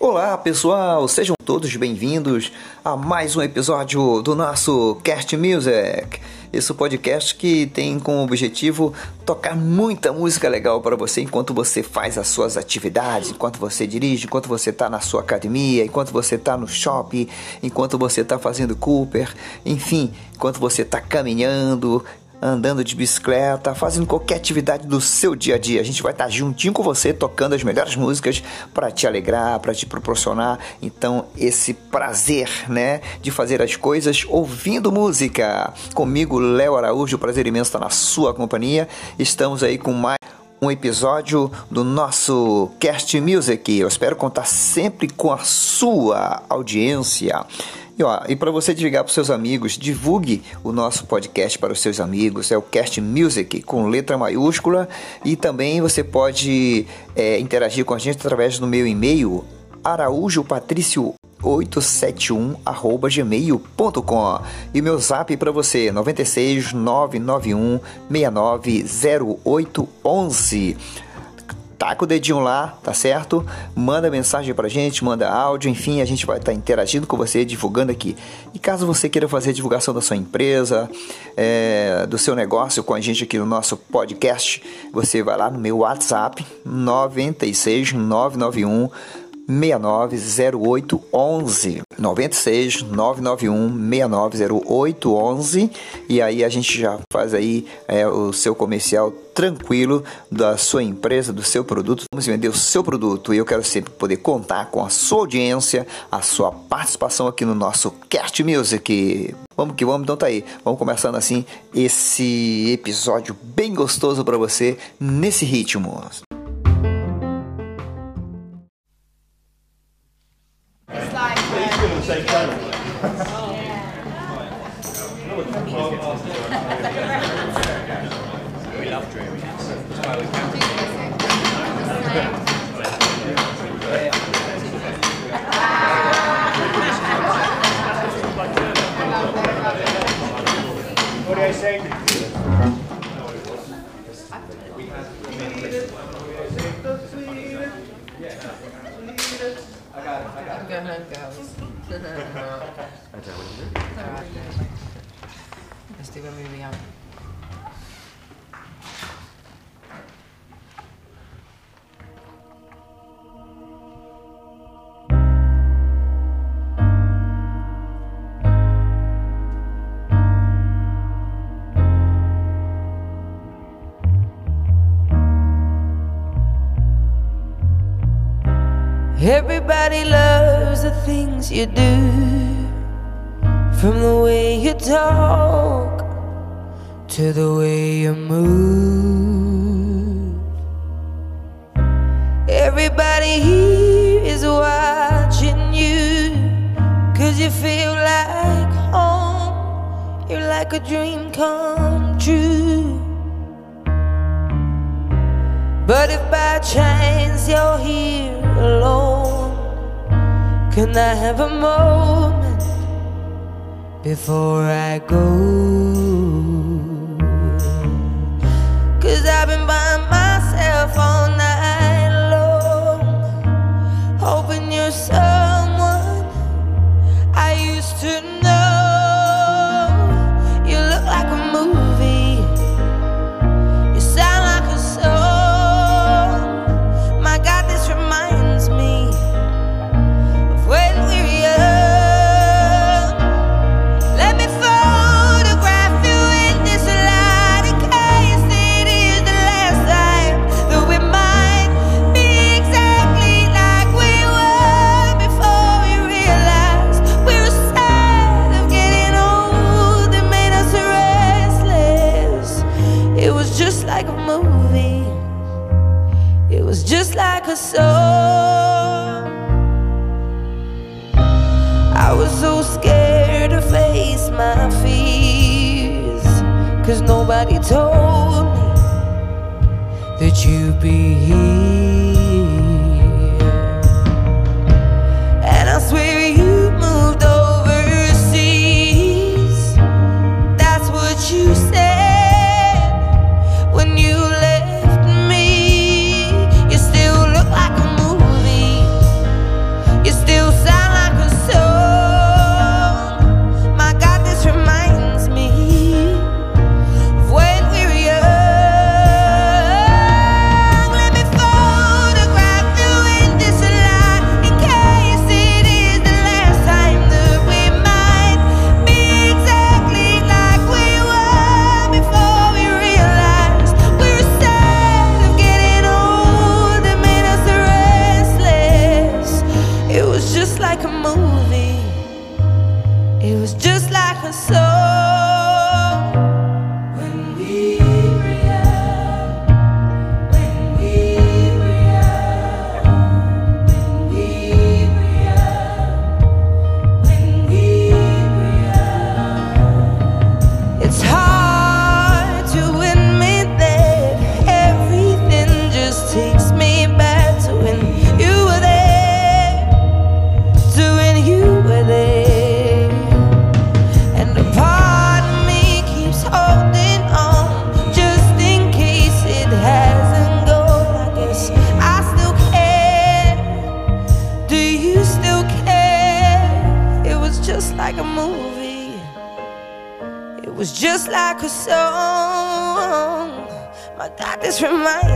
Olá pessoal, sejam todos bem-vindos a mais um episódio do nosso Cast Music. Esse podcast que tem como objetivo tocar muita música legal para você enquanto você faz as suas atividades, enquanto você dirige, enquanto você está na sua academia, enquanto você está no shopping, enquanto você está fazendo Cooper, enfim, enquanto você está caminhando, andando de bicicleta, fazendo qualquer atividade do seu dia a dia. A gente vai estar juntinho com você tocando as melhores músicas para te alegrar, para te proporcionar então esse prazer, né, de fazer as coisas ouvindo música. Comigo, Léo Araújo, prazer imenso estar na sua companhia. Estamos aí com mais um episódio do nosso Cast Music. Eu espero contar sempre com a sua audiência. E, e para você divulgar para os seus amigos, divulgue o nosso podcast para os seus amigos. É o Cast Music com letra maiúscula. E também você pode é, interagir com a gente através do meu e-mail araújopatrício 871@gmail.com e meu zap para você 96 991 690811 taca o dedinho lá, tá certo? Manda mensagem pra gente, manda áudio, enfim, a gente vai estar tá interagindo com você, divulgando aqui. E caso você queira fazer a divulgação da sua empresa, é, do seu negócio com a gente aqui no nosso podcast, você vai lá no meu WhatsApp 96 991 690811 96 991 690811 e aí a gente já faz aí é, o seu comercial tranquilo da sua empresa, do seu produto. Vamos vender o seu produto e eu quero sempre poder contar com a sua audiência, a sua participação aqui no nosso Cast Music. Vamos que vamos, então tá aí. Vamos começando assim esse episódio bem gostoso para você nesse ritmo. Same uh, channel. we love dreaming. That's why we What do I say? Goes. That's do. Let's do a movie. Everybody loves the things you do. From the way you talk To the way you move. Everybody here is watching you. Cause you feel like home. You're like a dream come true. But if by chance you're here alone, can I have a moment before I go? Cause I've been by myself all night long, hoping you're someone I used to know. It was just like a song. I was so scared to face my fears. Cause nobody told me that you'd be here. This reminds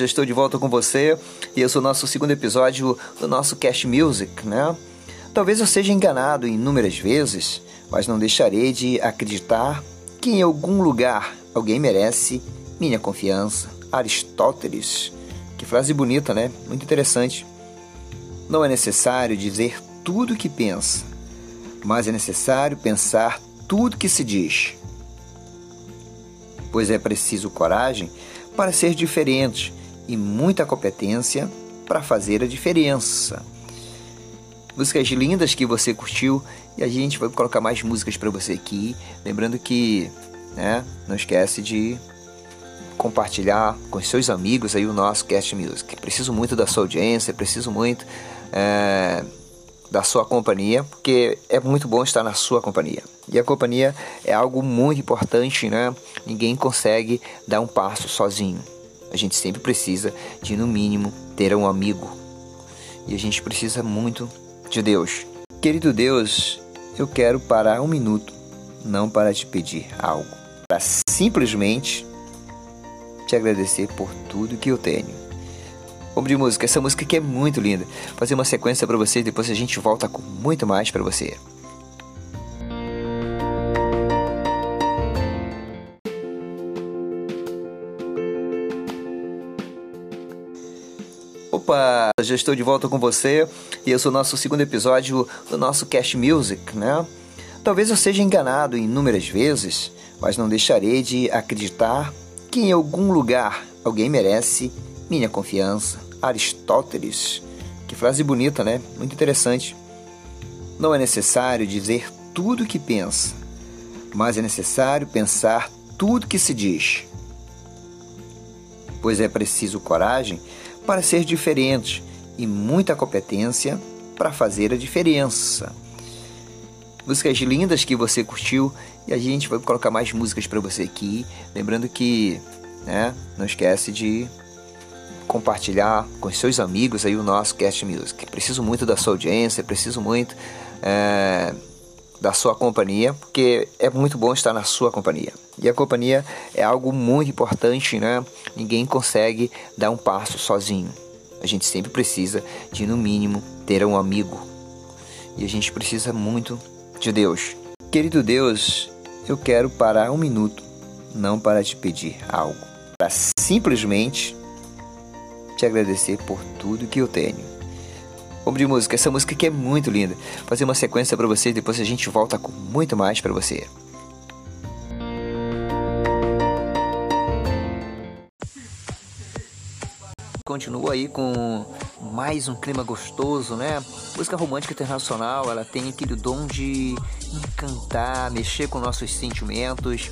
já estou de volta com você e esse é o nosso segundo episódio do nosso Cast Music, né? Talvez eu seja enganado inúmeras vezes, mas não deixarei de acreditar que em algum lugar alguém merece minha confiança. Aristóteles. Que frase bonita, né? Muito interessante. Não é necessário dizer tudo o que pensa, mas é necessário pensar tudo que se diz. Pois é preciso coragem para ser diferente e muita competência para fazer a diferença. Músicas lindas que você curtiu e a gente vai colocar mais músicas para você aqui. Lembrando que, né, não esquece de compartilhar com seus amigos aí o nosso Cast Music. Preciso muito da sua audiência, preciso muito é, da sua companhia, porque é muito bom estar na sua companhia. E a companhia é algo muito importante, né? Ninguém consegue dar um passo sozinho. A gente sempre precisa de, no mínimo, ter um amigo. E a gente precisa muito de Deus. Querido Deus, eu quero parar um minuto, não para te pedir algo, para simplesmente te agradecer por tudo que eu tenho. Vamos de música, essa música aqui é muito linda. Vou fazer uma sequência para você e depois a gente volta com muito mais para você. Já estou de volta com você e esse é o nosso segundo episódio do nosso Cast Music, né? Talvez eu seja enganado inúmeras vezes, mas não deixarei de acreditar que em algum lugar alguém merece minha confiança. Aristóteles. Que frase bonita, né? Muito interessante. Não é necessário dizer tudo o que pensa, mas é necessário pensar tudo que se diz. Pois é preciso coragem para ser diferente e muita competência para fazer a diferença. Músicas lindas que você curtiu e a gente vai colocar mais músicas para você aqui. Lembrando que, né, não esquece de compartilhar com seus amigos aí o nosso Cast Music. Preciso muito da sua audiência, preciso muito é, da sua companhia, porque é muito bom estar na sua companhia. E a companhia é algo muito importante, né? Ninguém consegue dar um passo sozinho. A gente sempre precisa de, no mínimo, ter um amigo. E a gente precisa muito de Deus. Querido Deus, eu quero parar um minuto, não para te pedir algo, para simplesmente te agradecer por tudo que eu tenho. Vamos de música, essa música aqui é muito linda. Vou fazer uma sequência para você e depois a gente volta com muito mais para você. Continua aí com mais um clima gostoso, né? Música romântica internacional, ela tem aquele dom de encantar, mexer com nossos sentimentos.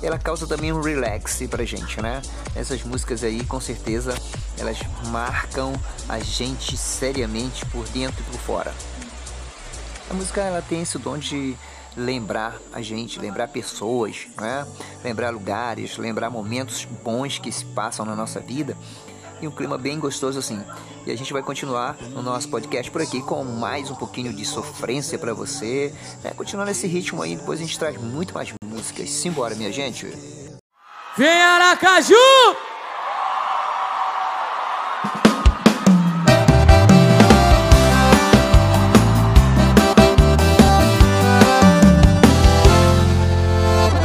Ela causa também um relax pra gente, né? Essas músicas aí, com certeza, elas marcam a gente seriamente por dentro e por fora. A música ela tem esse dom de lembrar a gente, lembrar pessoas, né? lembrar lugares, lembrar momentos bons que se passam na nossa vida e um clima bem gostoso assim. E a gente vai continuar no nosso podcast por aqui com mais um pouquinho de sofrência para você, né? continuar nesse ritmo aí, depois a gente traz muito mais músicas. Simbora, minha gente! Vem Aracaju!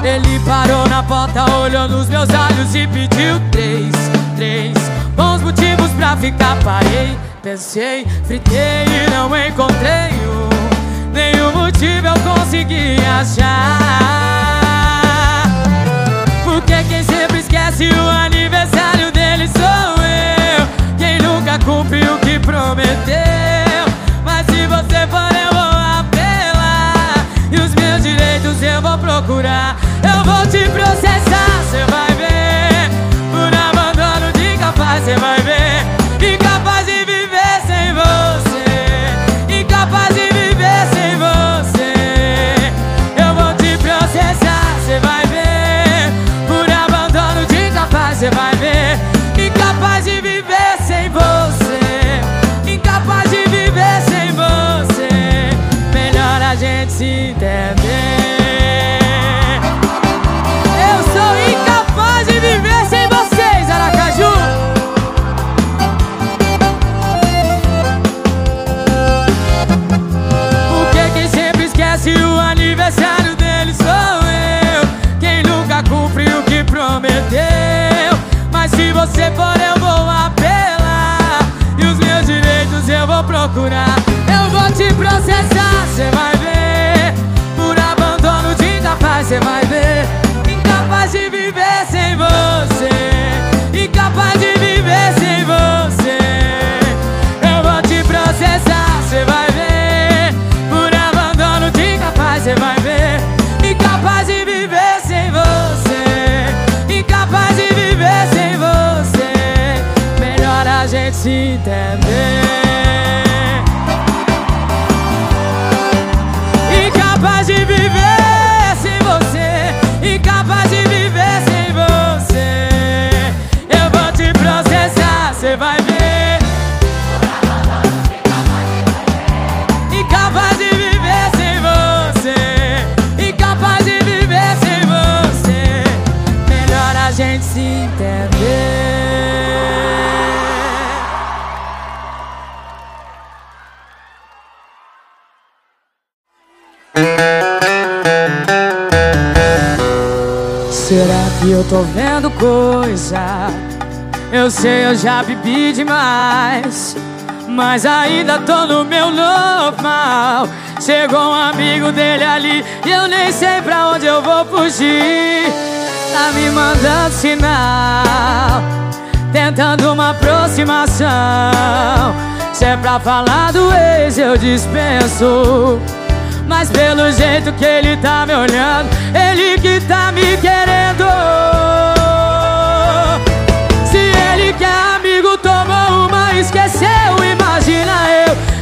Ele parou na porta, olhou nos meus olhos e pediu três, três bons motivos pra ficar. Parei, pensei, fritei e não encontrei um. Nenhum motivo eu consegui achar. Porque quem sempre esquece o aniversário dele sou eu. Quem nunca cumpriu o que prometeu. Mas se você for, eu vou apelar. E os meus direitos eu vou procurar. Eu vou te processar, de incapaz, você vai ver. Incapaz de viver sem você. Incapaz de viver sem você. Eu vou te processar, você vai ver. Por abandono de incapaz, você vai ver. Incapaz de viver sem você. Incapaz de viver sem você. Melhor a gente se entender Eu sei, eu já bebi demais. Mas ainda tô no meu normal. Chegou um amigo dele ali e eu nem sei pra onde eu vou fugir. Tá me mandando sinal, tentando uma aproximação. Se é pra falar do ex, eu dispenso. Mas pelo jeito que ele tá me olhando, ele que tá me querendo.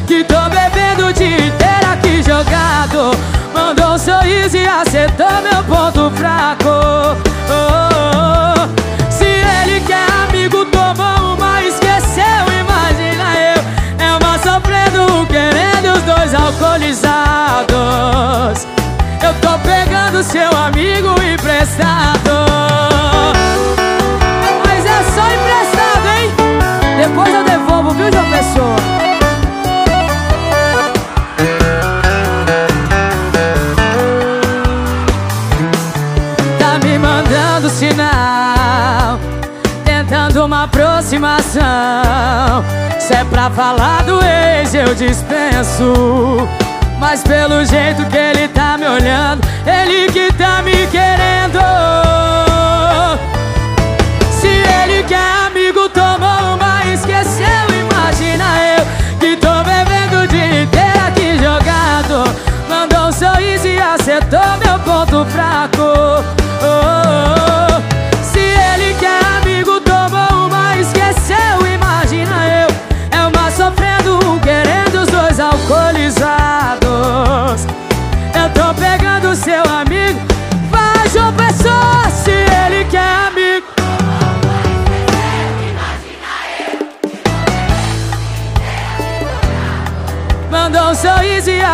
Que tô bebendo o dia inteiro aqui jogado. Mandou um sorriso e acertou meu ponto fraco. Oh, oh, oh. Se ele que é amigo tomou uma, esqueceu. Imagina eu, é uma sofrendo, querendo os dois alcoolizados. Eu tô pegando seu amigo emprestado. Se é pra falar do ex, eu dispenso. Mas pelo jeito que ele tá me olhando, ele que tá me querendo.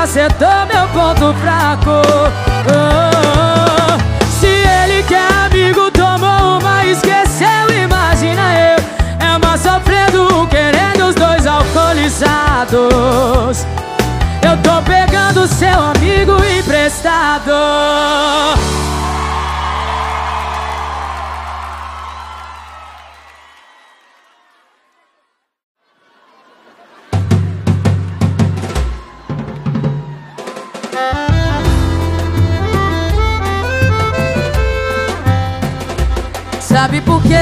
Acertou meu ponto fraco. Oh. Se ele que é amigo tomou uma, esqueceu. Imagina eu, é uma sofrendo, querendo os dois alcoolizados. Eu tô pegando seu amigo emprestado. Sabe por quê?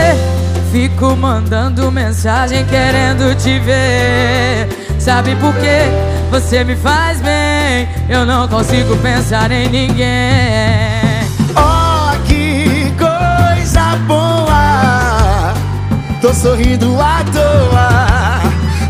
Fico mandando mensagem querendo te ver. Sabe por quê? Você me faz bem. Eu não consigo pensar em ninguém. Oh, que coisa boa Tô sorrindo à toa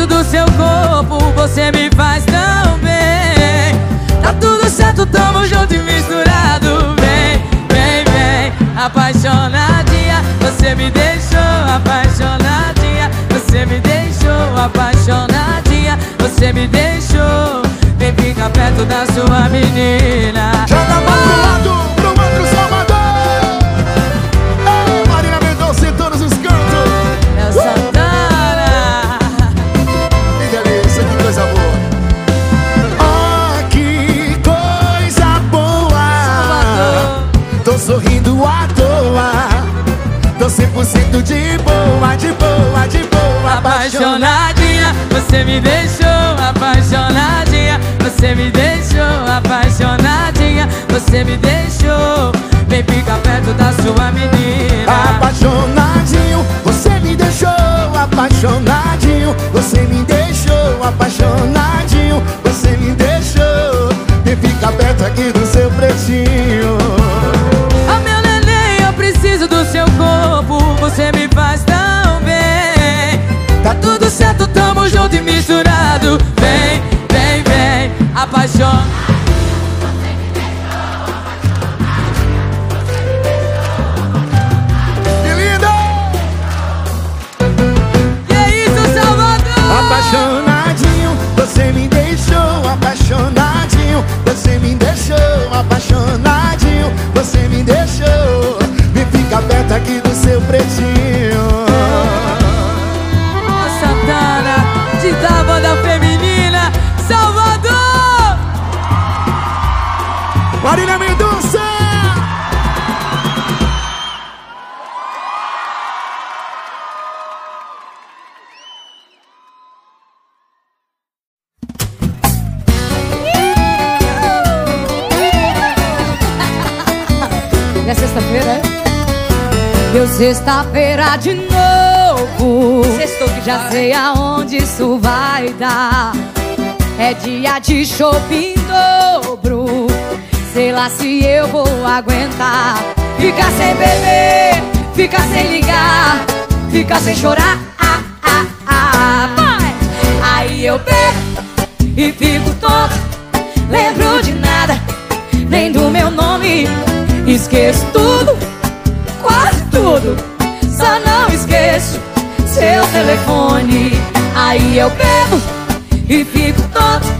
preciso do seu corpo Você me faz tão bem. Tá tudo certo, tamo junto e misturado. Vem, vem, vem Apaixonadinha, você me deixou Apaixonadinha, você me deixou Apaixonadinha, você me deixou. Vem ficar perto da sua menina. Joga pro lado, de shopping dobro. Sei lá se eu vou aguentar. Ficar sem beber, ficar sem ligar, ficar sem chorar. Ah, ah, ah. Vai! Aí eu bebo e fico tonto. Lembro de nada, nem do meu nome. Esqueço tudo, quase tudo. Só não esqueço seu telefone. Aí eu bebo e fico tonto.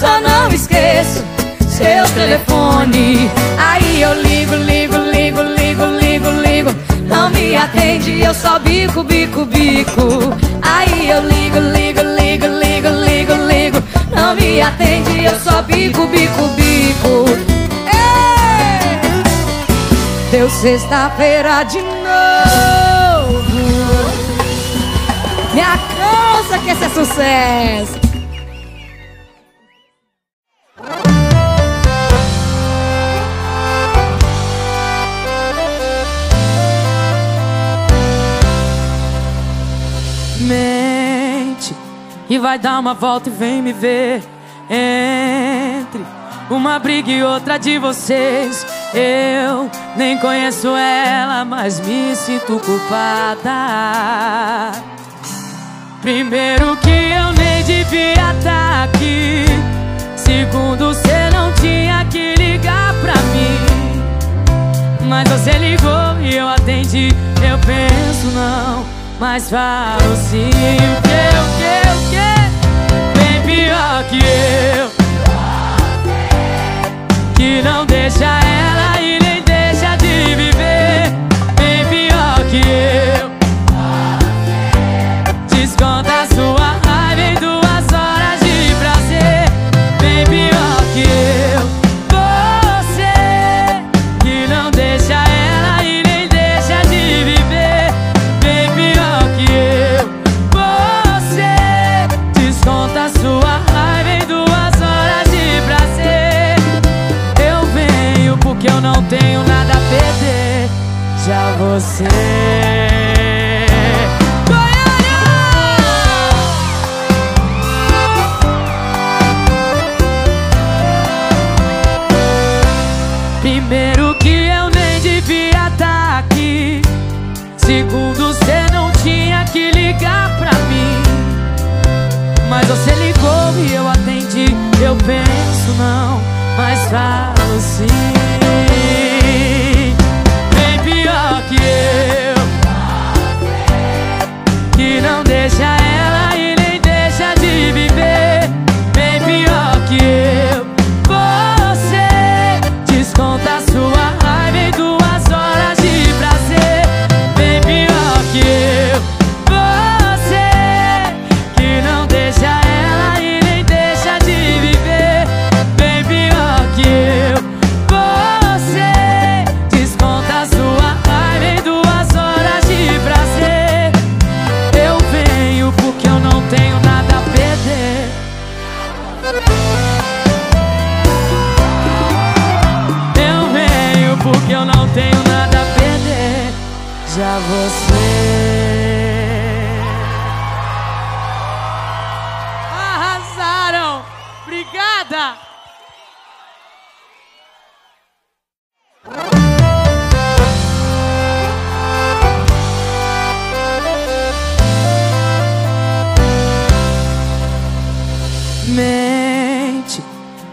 Só não esqueço seu telefone. Aí eu ligo, ligo, ligo, ligo, ligo, ligo. Não me atende, eu só bico, bico, bico. Aí eu ligo, ligo, ligo, ligo, ligo, ligo. Não me atende, eu só bico, bico, bico. Ei! Deu sexta-feira de novo. Me alcança que esse é sucesso. Vai dar uma volta e vem me ver. Entre uma briga e outra de vocês. Eu nem conheço ela, mas me sinto culpada. Primeiro que eu nem devia estar aqui. Segundo, você não tinha que ligar pra mim. Mas você ligou e eu atendi. Eu penso não, mas falo sim. Que, o que, o que? Bem pior que eu. Que não deixa ela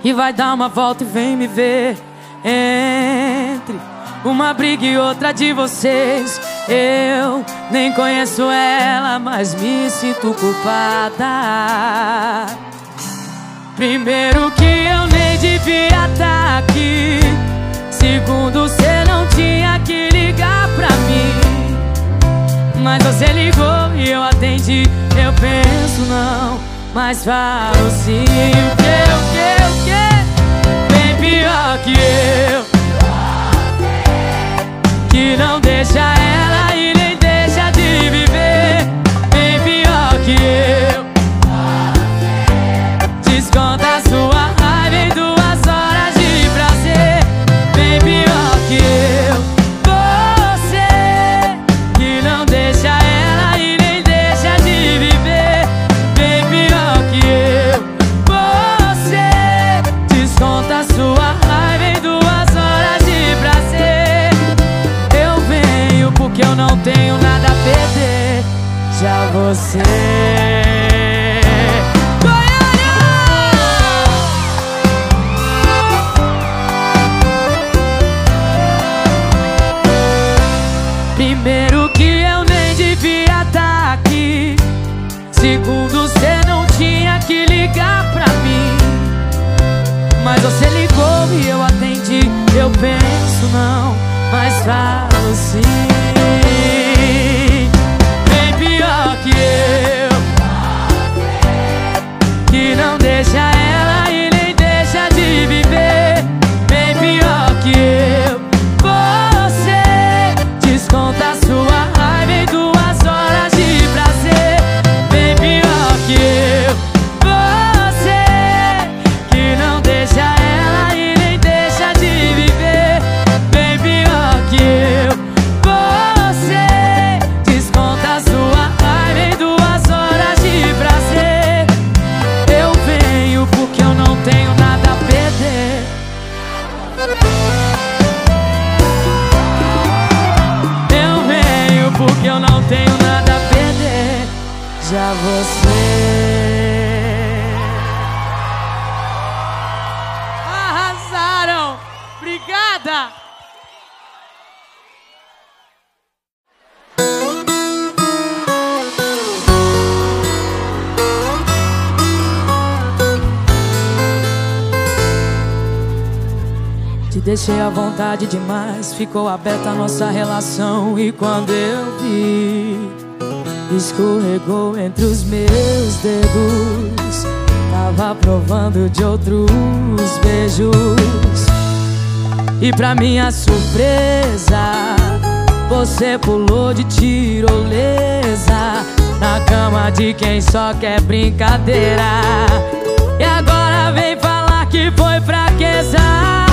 e vai dar uma volta e vem me ver. Entre uma briga e outra de vocês. Eu nem conheço ela, mas me sinto culpada. Primeiro que eu nem devia estar aqui. Segundo, cê não tinha que ligar pra mim. Mas você ligou e eu atendi. Eu penso não, mas falo sim. O que, o que, pior que eu. Que não deixa ela e nem deixa de viver. Bem pior que eu. Desconta você. Primeiro que eu nem devia estar aqui. Segundo, cê não tinha que ligar pra mim. Mas você ligou e eu atendi. Eu penso não, mas falo sim. Deixei à vontade demais, ficou aberta a nossa relação. E quando eu vi, escorregou entre os meus dedos. Tava provando de outros beijos. E pra minha surpresa, você pulou de tirolesa na cama de quem só quer brincadeira. E agora vem falar que foi fraqueza.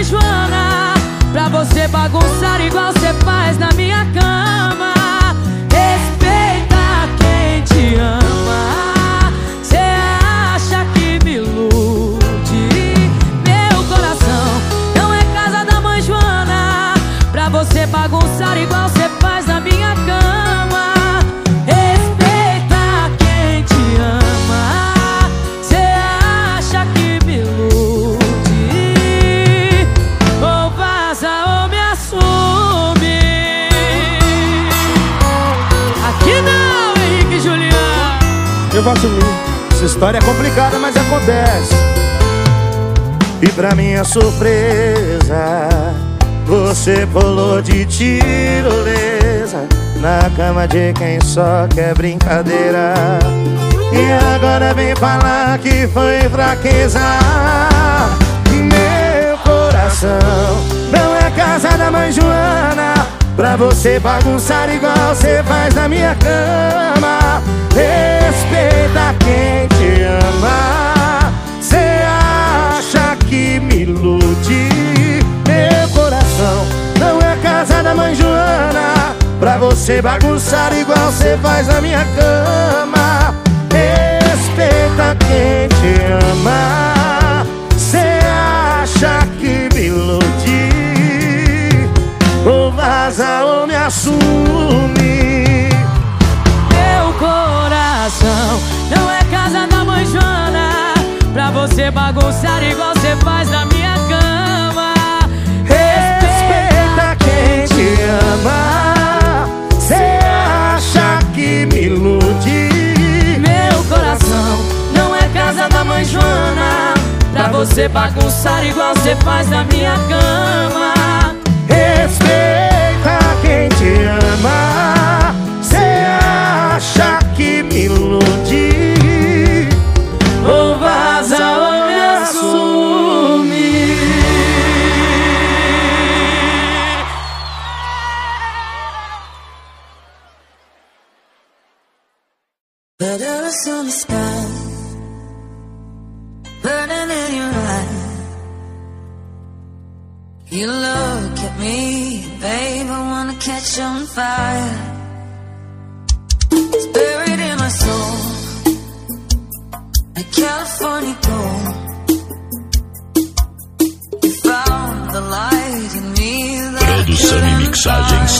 Oi, Joana, pra você bagunçar igual você faz na minha cama. Respeita quem te ama. Cê acha que me ilude? Meu coração não é casa da mãe Joana, pra você bagunçar igual você eu. Essa história é complicada, mas acontece. E pra minha surpresa, você pulou de tirolesa na cama de quem só quer brincadeira. E agora vem falar que foi fraqueza. Meu coração não é casa da mãe Joana. Pra você bagunçar igual você faz na minha cama. Respeita quem te ama. Cê acha que me ilude? Meu coração não é casa da mãe Joana. Pra você bagunçar igual você faz na minha cama. Respeita quem te ama. Ou me assume. Meu coração não é casa da mãe Joana Pra você bagunçar igual você faz na minha cama Respeita quem te ama. Cê acha que me ilude? Meu coração não é casa da mãe Joana Pra você bagunçar igual você faz na minha cama fire. It's buried in my soul, like California gold. You found the light in me Produção e mixagens.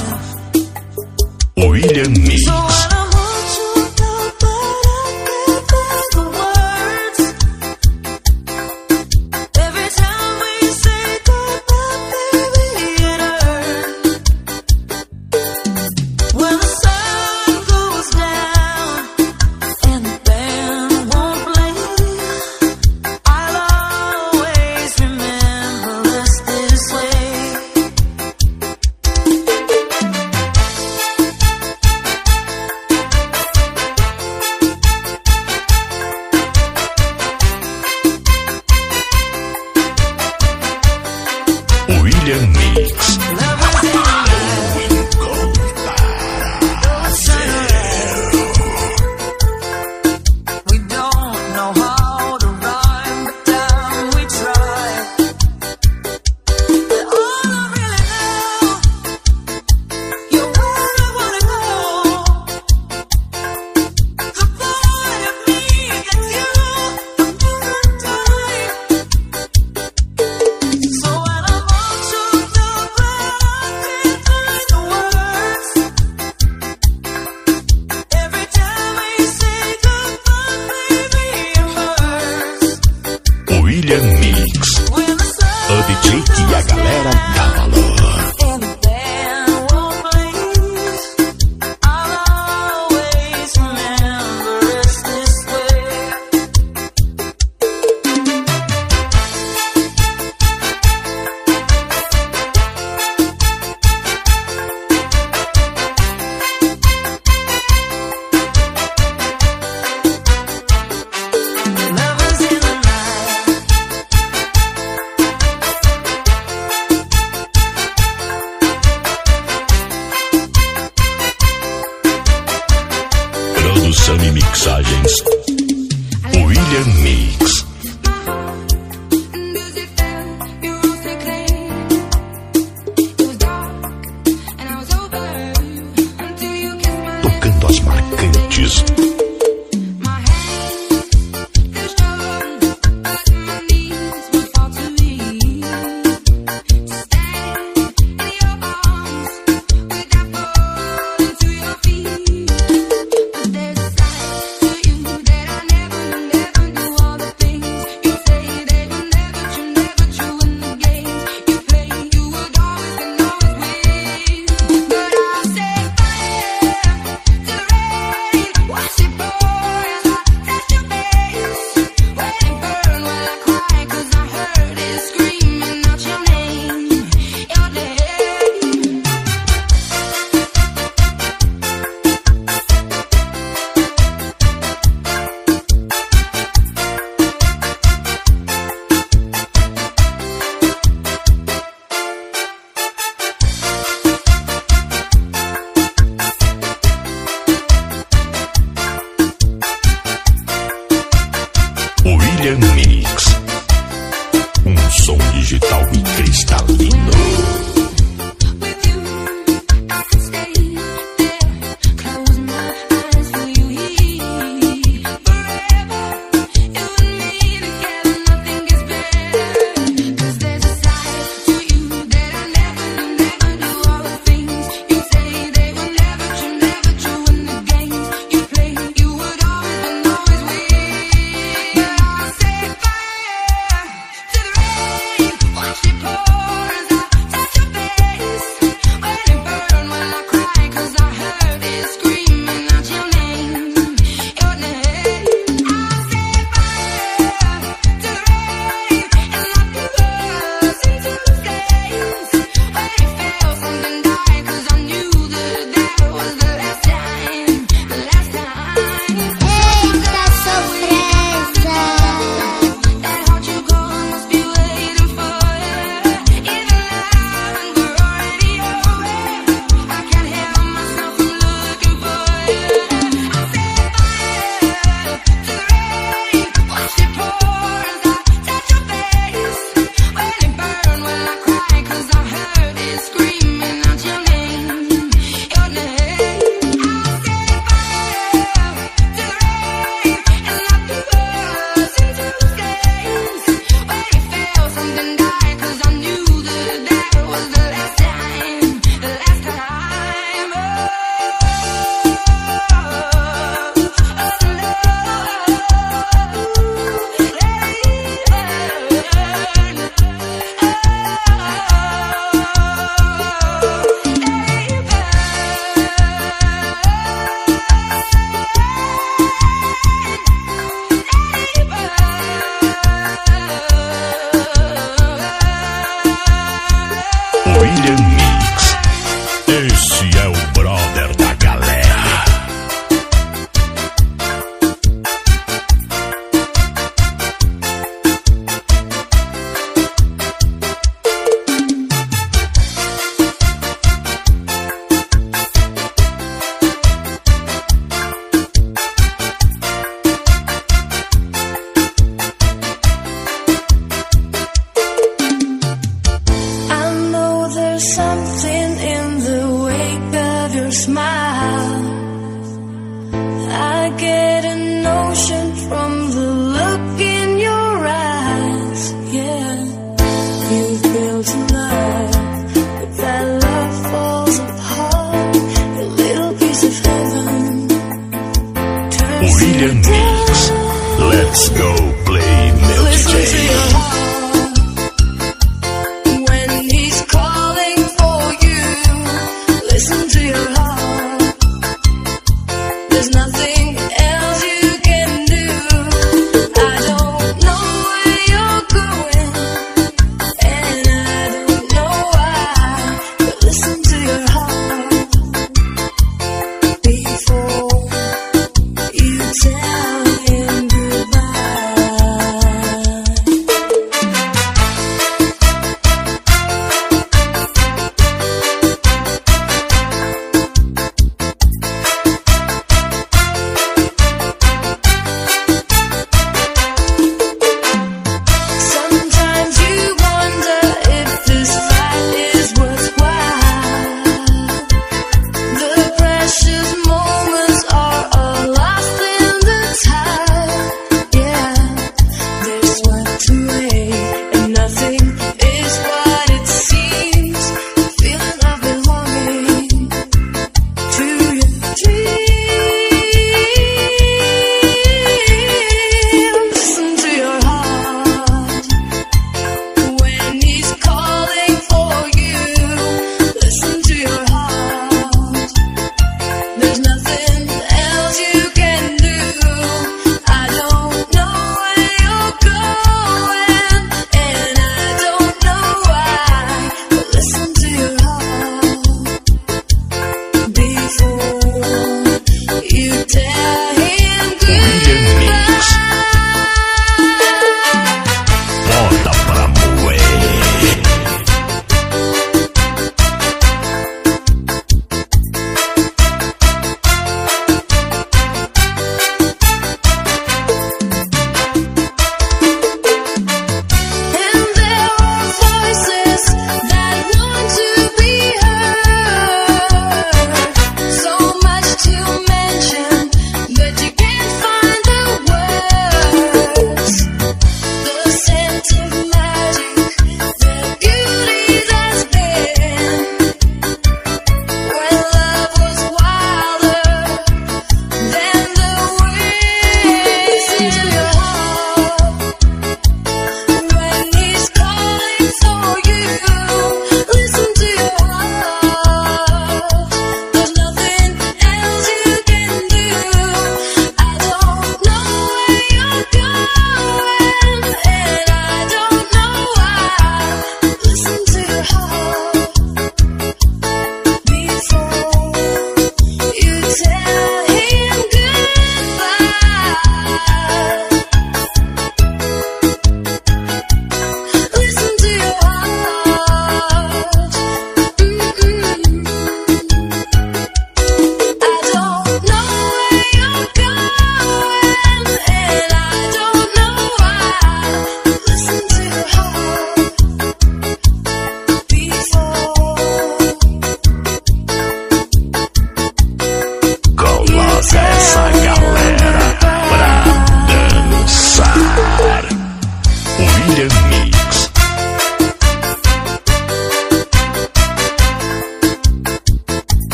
William Mix.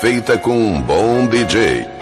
feita com um bom DJ.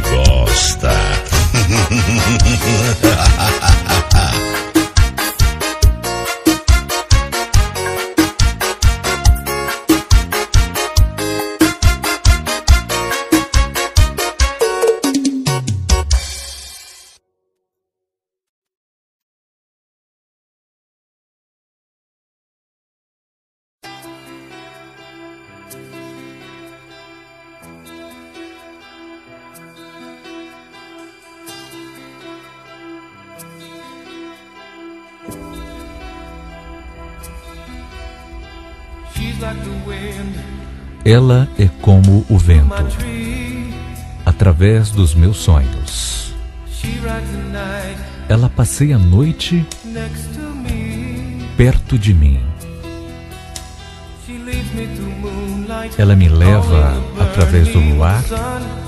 gosta. Ela é como o vento, através dos meus sonhos. Ela passeia a noite perto de mim. Ela me leva através do luar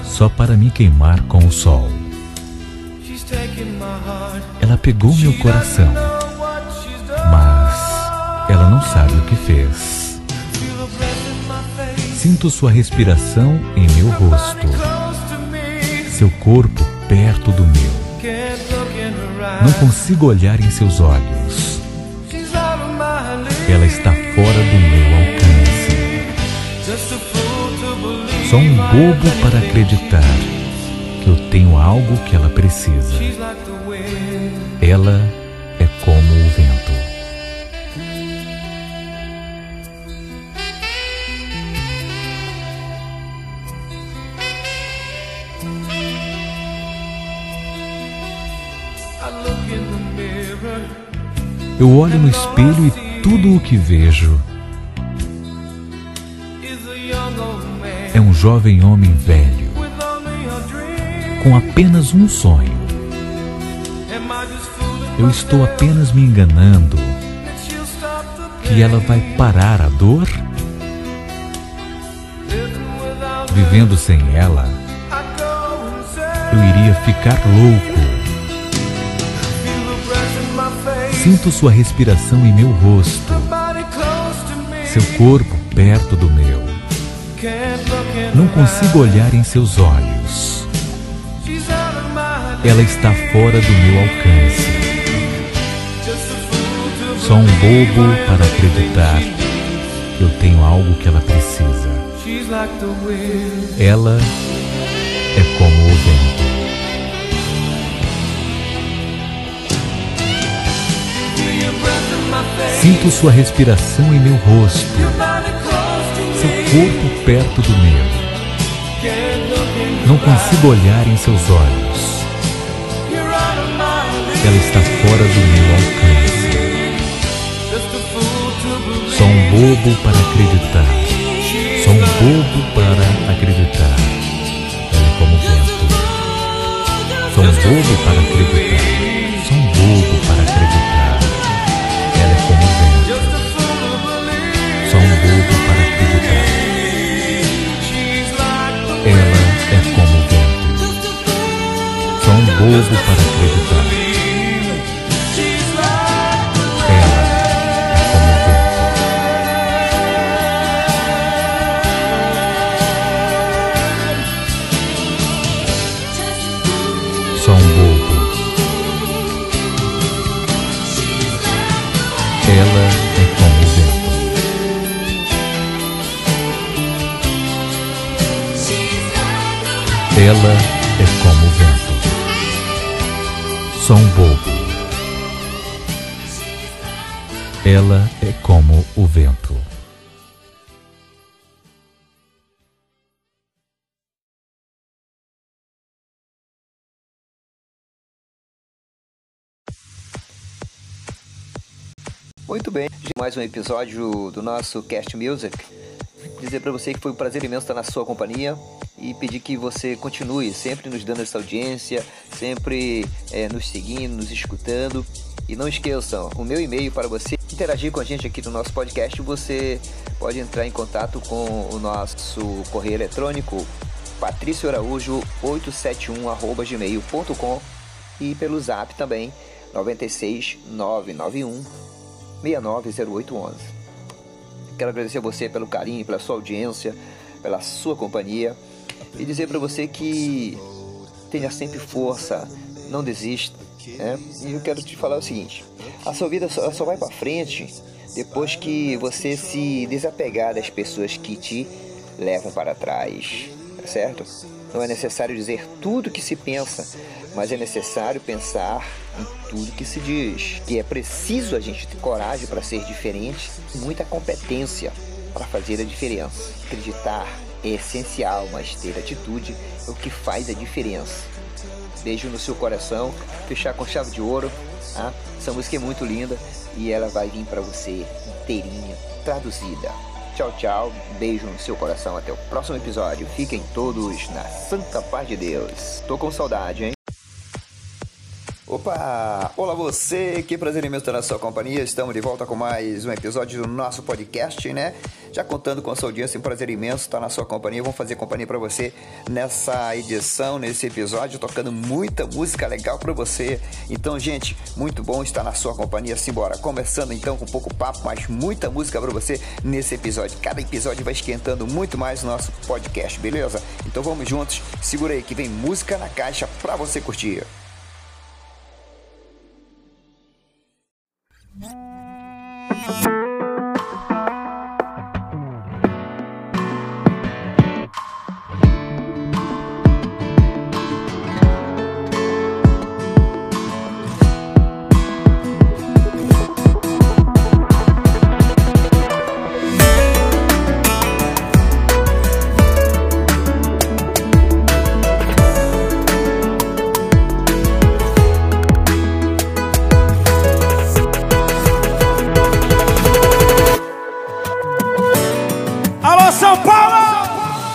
só para me queimar com o sol. Ela pegou meu coração, mas ela não sabe o que fez. Sinto sua respiração em meu rosto, seu corpo perto do meu. Não consigo olhar em seus olhos. Ela está fora do meu alcance. Só um bobo para acreditar que eu tenho algo que ela precisa. Ela Eu olho no espelho e tudo o que vejo é um jovem homem velho com apenas um sonho. Eu estou apenas me enganando que ela vai parar a dor? Vivendo sem ela, eu iria ficar louco. Sinto sua respiração em meu rosto, seu corpo perto do meu. Não consigo olhar em seus olhos. Ela está fora do meu alcance. Sou um bobo para acreditar eu tenho algo que ela precisa. Ela Sinto sua respiração em meu rosto, seu corpo perto do meu. Não consigo olhar em seus olhos. Ela está fora do meu alcance. Sou um bobo para acreditar. Sou um bobo para acreditar. Ela é como o vento. Sou um bobo para acreditar. Bobo para acreditar. Ela Ela é como o vento. Muito bem, mais um episódio do nosso Cast Music. Dizer pra você que foi um prazer imenso estar na sua companhia e pedir que você continue sempre nos dando essa audiência, sempre eh, nos seguindo, nos escutando. E não esqueçam, o meu e-mail para você interagir com a gente aqui no nosso podcast, você pode entrar em contato com o nosso correio eletrônico patricioaraújo871@gmail.com e pelo Zap também 96 991 690811. Quero agradecer a você pelo carinho, pela sua audiência, pela sua companhia e dizer para você que tenha sempre força, não desista. Né? E eu quero te falar o seguinte: a sua vida só, só vai para frente depois que você se desapegar das pessoas que te levam para trás, tá certo? Não é necessário dizer tudo que se pensa, mas é necessário pensar em tudo que se diz. E é preciso a gente ter coragem para ser diferente e muita competência para fazer a diferença. Acreditar é essencial, mas ter atitude é o que faz a diferença. Beijo no seu coração, fechar com chave de ouro. Tá? Essa música é muito linda e ela vai vir para você inteirinha, traduzida. Tchau, tchau. Beijo no seu coração. Até o próximo episódio. Fiquem todos na santa paz de Deus. Tô com saudade, hein? Opa! Olá você, que prazer imenso estar na sua companhia. Estamos de volta com mais um episódio do nosso podcast, né? Já contando com a sua audiência, um prazer imenso estar na sua companhia. Vamos fazer companhia para você nessa edição, nesse episódio, tocando muita música legal para você. Então, gente, muito bom estar na sua companhia. Simbora, começando então com pouco papo, mas muita música para você nesse episódio. Cada episódio vai esquentando muito mais o nosso podcast, beleza? Então vamos juntos. Segura aí que vem música na caixa para você curtir. Thank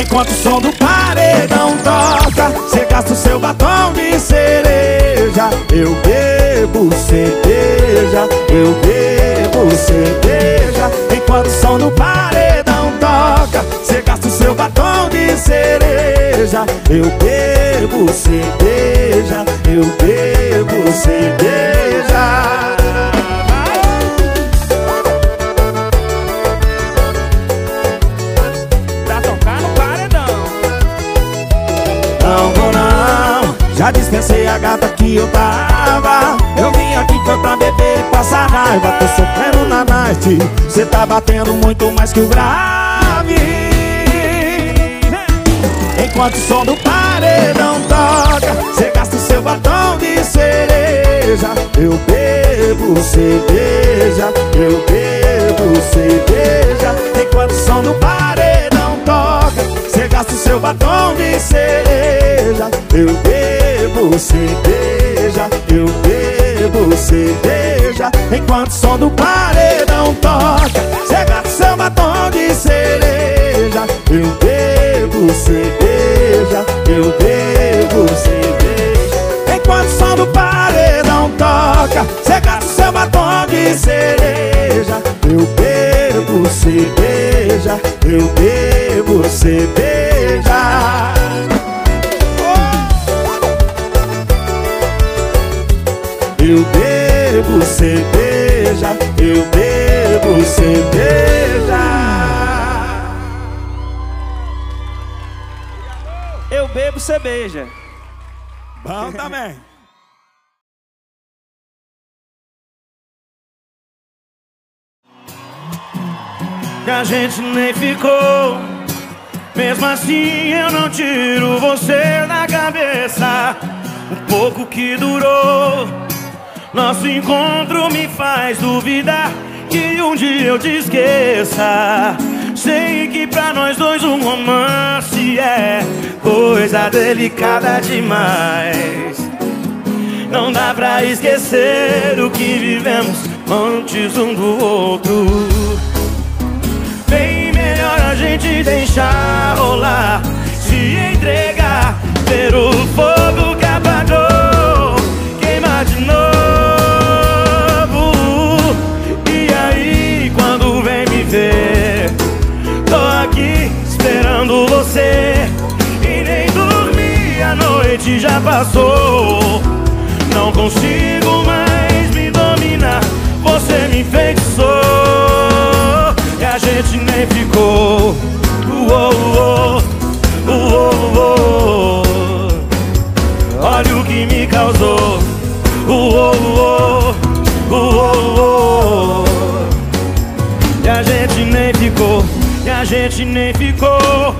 Enquanto o som do paredão toca, cê gasta o seu batom de cereja. Eu bebo cerveja, eu bebo cerveja. Enquanto o som do paredão toca, cê gasta o seu batom de cereja. Eu bebo cerveja, eu bebo cerveja. Não vou não, já dispensei a gata que eu tava. Eu vim aqui foi pra beber e passar raiva. Tô sofrendo na night, cê tá batendo muito mais que o grave. Enquanto o som do paredão toca Cê gasta o seu batom de cereja. Eu bebo cerveja, eu bebo cerveja. Enquanto o som do paredão toca Cê gasta o seu batom de cereja. Eu bebo cerveja, eu bebo cerveja. Enquanto o som do paredão toca o seu batom de cereja. Eu bebo cerveja, eu bebo cerveja. Enquanto o som do paredão toca o seu batom de cereja. Eu bebo cerveja, eu bebo cerveja. Eu bebo cerveja, eu bebo cerveja. Eu bebo cerveja. Bom também que a gente nem ficou. Mesmo assim eu não tiro você da cabeça. O pouco que durou, nosso encontro me faz duvidar que um dia eu te esqueça. Sei que pra nós dois um romance é coisa delicada demais. Não dá pra esquecer o que vivemos antes um do outro. Bem melhor a gente deixar rolar, se entregar, ver o fogo que apagou, queimar de novo. E aí, quando vem me ver, tô aqui esperando você. E nem dormi, a noite já passou. Não consigo mais me dominar, você me enfeitiçou. Gente nem ficou. Uou, uou, uou. Olha o que me causou. Uou, uou, uou. E a gente nem ficou. E a gente nem ficou.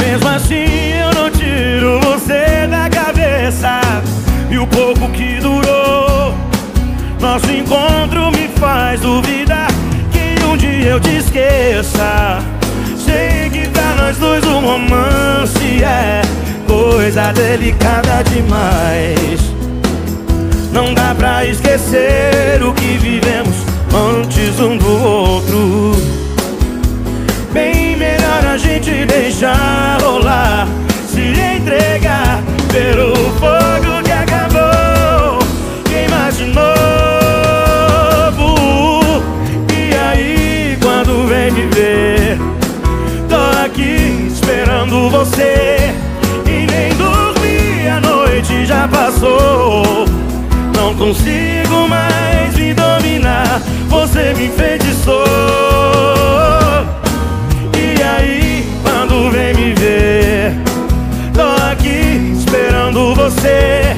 Mesmo assim eu não tiro você da cabeça E o pouco que durou Nosso encontro me faz duvidar eu te esqueça. Sei que pra nós dois um romance é Coisa delicada demais. Não dá pra esquecer o que vivemos Antes um do outro. Bem melhor a gente deixar rolar Se entregar você E nem dormi, a noite já passou Não consigo mais me dominar Você me enfeitiçou e aí, quando vem me ver, tô aqui esperando você.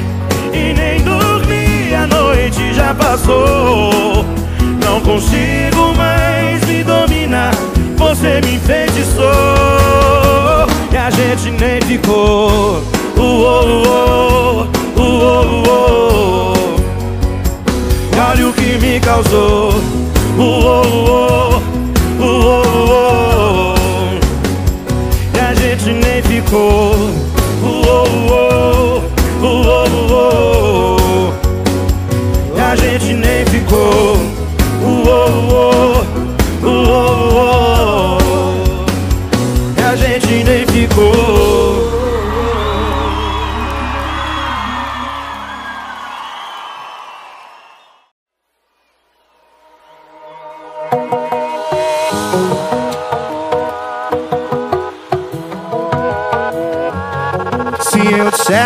E nem dormi, a noite já passou. Não consigo mais me dominar, você me enfeitiçou. A gente nem ficou. uou, uou, uou. Olha o que me causou. Uou, uou. E a gente nem ficou. Uou, uou. E a gente nem ficou. Uou, uou,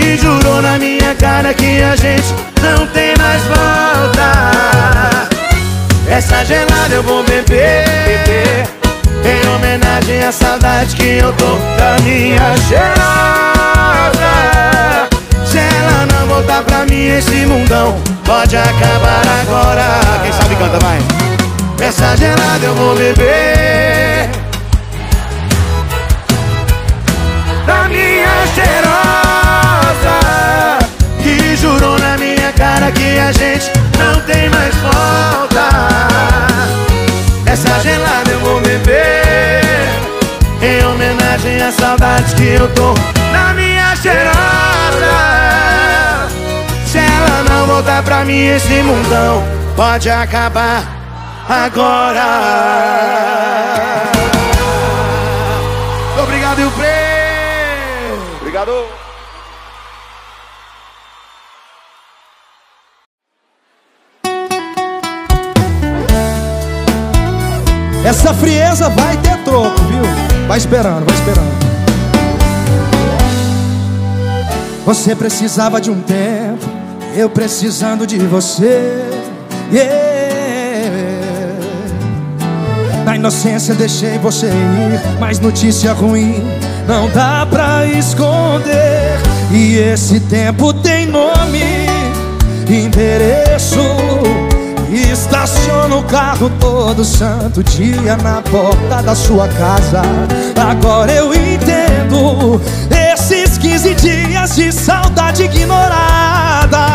Que jurou na minha cara que a gente não tem mais volta. Essa gelada eu vou beber Em homenagem à saudade que eu tô da minha cheirosa Se ela não voltar pra mim esse mundão Pode acabar agora. Quem sabe canta, vai. Essa gelada eu vou beber cara que a gente não tem mais volta Essa gelada eu vou beber Em homenagem à saudade que eu tô Da minha cheirosa Se ela não voltar pra mim esse mundão Pode acabar agora. Obrigado, Ilprê. Obrigado! Essa frieza vai ter troco, viu? Vai esperando, vai esperando. Você precisava de um tempo, eu precisando de você. Yeah. Na inocência deixei você ir, mas notícia ruim não dá pra esconder. E esse tempo tem nome, endereço. Estaciono o carro todo santo dia na porta da sua casa. Agora eu entendo esses 15 dias de saudade ignorada.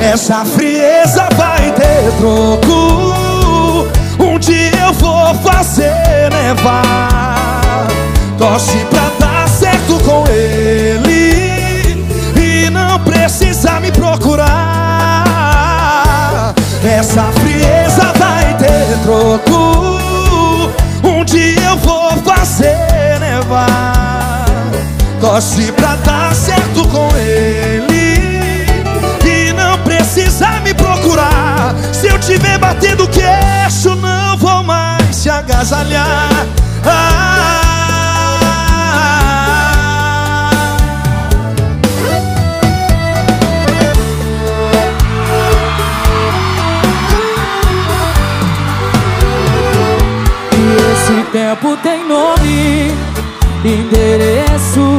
Essa frieza vai ter troco. Um dia eu vou fazer nevar. Torce pra dar certo com ele e não precisa me procurar. Essa frieza vai ter troco. Um dia eu vou fazer nevar. Torce pra dar certo com ele e não precisa me procurar. Se eu tiver batendo queixo, não vou mais se agasalhar. Ah, tempo tem nome, endereço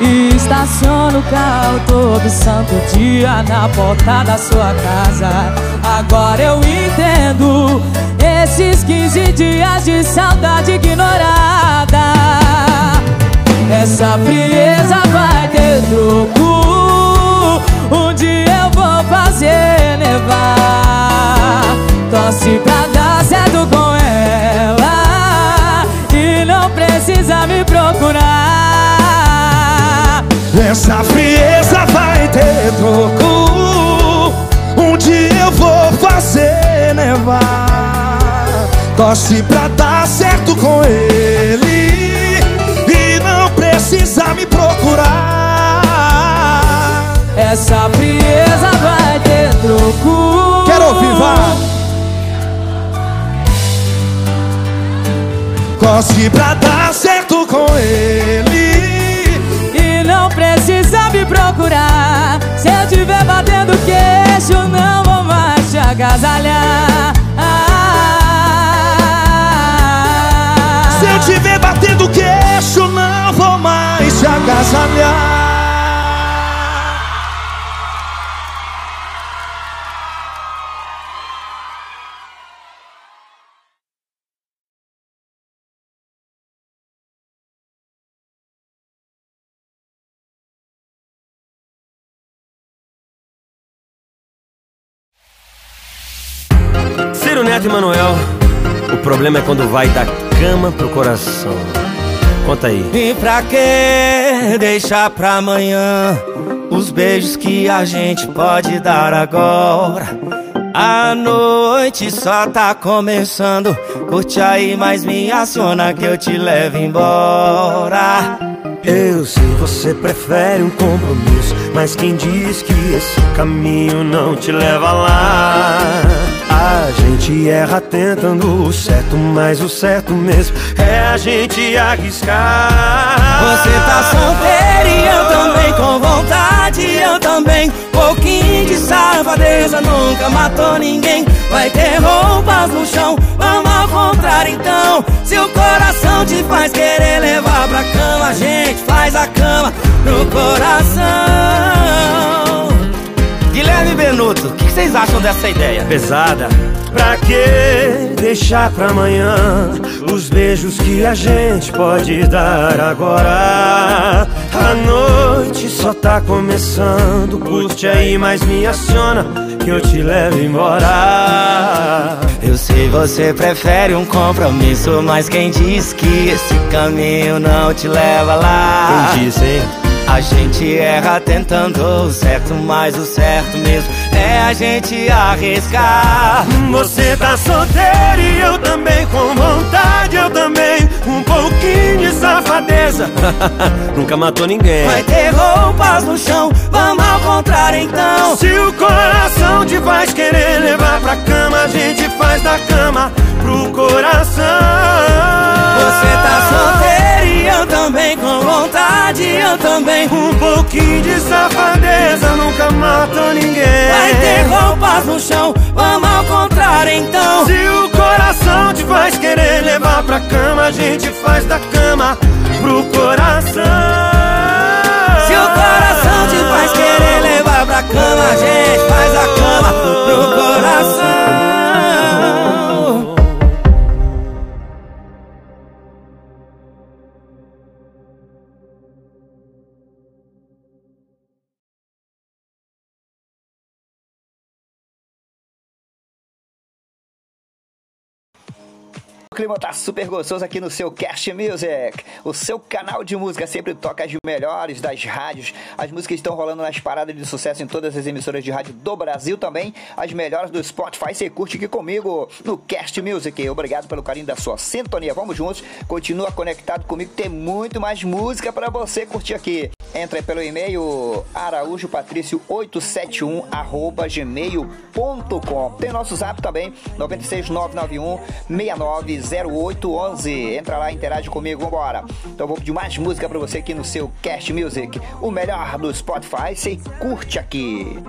e estaciono o carro todo santo dia na porta da sua casa. Agora eu entendo esses 15 dias de saudade ignorada. Essa frieza vai ter troco. Um dia eu vou fazer nevar. Torce pra precisa me procurar. Essa frieza vai ter troco. Um dia eu vou fazer nevar. Torce pra dar certo com ele. E não precisa me procurar. Essa frieza vai ter troco. Quero ouvir, vá Torce pra dar certo com ele E não precisa me procurar. Se eu tiver batendo queixo, não vou mais te agasalhar. E Manuel, o problema é quando vai da cama pro coração. Conta aí. E pra que deixar pra amanhã os beijos que a gente pode dar agora? A noite só tá começando. Curte aí, mas me aciona que eu te levo embora. Eu sei, você prefere um compromisso, mas quem diz que esse caminho não te leva lá? A gente erra tentando o certo, mas o certo mesmo é a gente arriscar. Você tá solteira e eu também com vontade, eu também. Pouquinho de safadeza nunca matou ninguém. Vai ter roupas no chão, vamos ao contrário então. Se o coração te faz querer levar pra cama, a gente faz a cama pro coração. Guilherme Benuto, o que vocês acham dessa ideia? Pesada. Pra que deixar pra amanhã os beijos que a gente pode dar agora? A noite só tá começando, curte aí, mas me aciona que eu te levo embora. Eu sei você prefere um compromisso, mas quem diz que esse caminho não te leva lá? Quem disse, hein? A gente erra tentando o certo, mas o certo mesmo é a gente arriscar. Você tá solteira e eu também com vontade, eu também um pouquinho de safadeza. Nunca matou ninguém. Vai ter roupas no chão, vamos ao contrário então. Se o coração te faz querer levar pra cama, a gente faz da cama pro coração. Você tá solteira e eu também com vontade, eu também. Um pouquinho de safadeza nunca matou ninguém. Vai ter roupas no chão, vamos ao contrário então. Se o coração te faz querer levar pra cama, a gente faz da cama pro coração. O coração te faz querer levar pra cama, gente faz a cama pro coração. Clima tá super gostoso aqui no seu Cast Music. O seu canal de música sempre toca as melhores das rádios. As músicas estão rolando nas paradas de sucesso em todas as emissoras de rádio do Brasil também. As melhores do Spotify. Você curte aqui comigo no Cast Music. Obrigado pelo carinho da sua sintonia. Vamos juntos. Continua conectado comigo. Tem muito mais música para você curtir aqui. Entra pelo e-mail araújopatrício871 arroba gmail.com Tem nosso zap também, 96991 690811. Entra lá, interage comigo, vambora. Então vou pedir mais música pra você aqui no seu Cast Music. O melhor do Spotify, você curte aqui.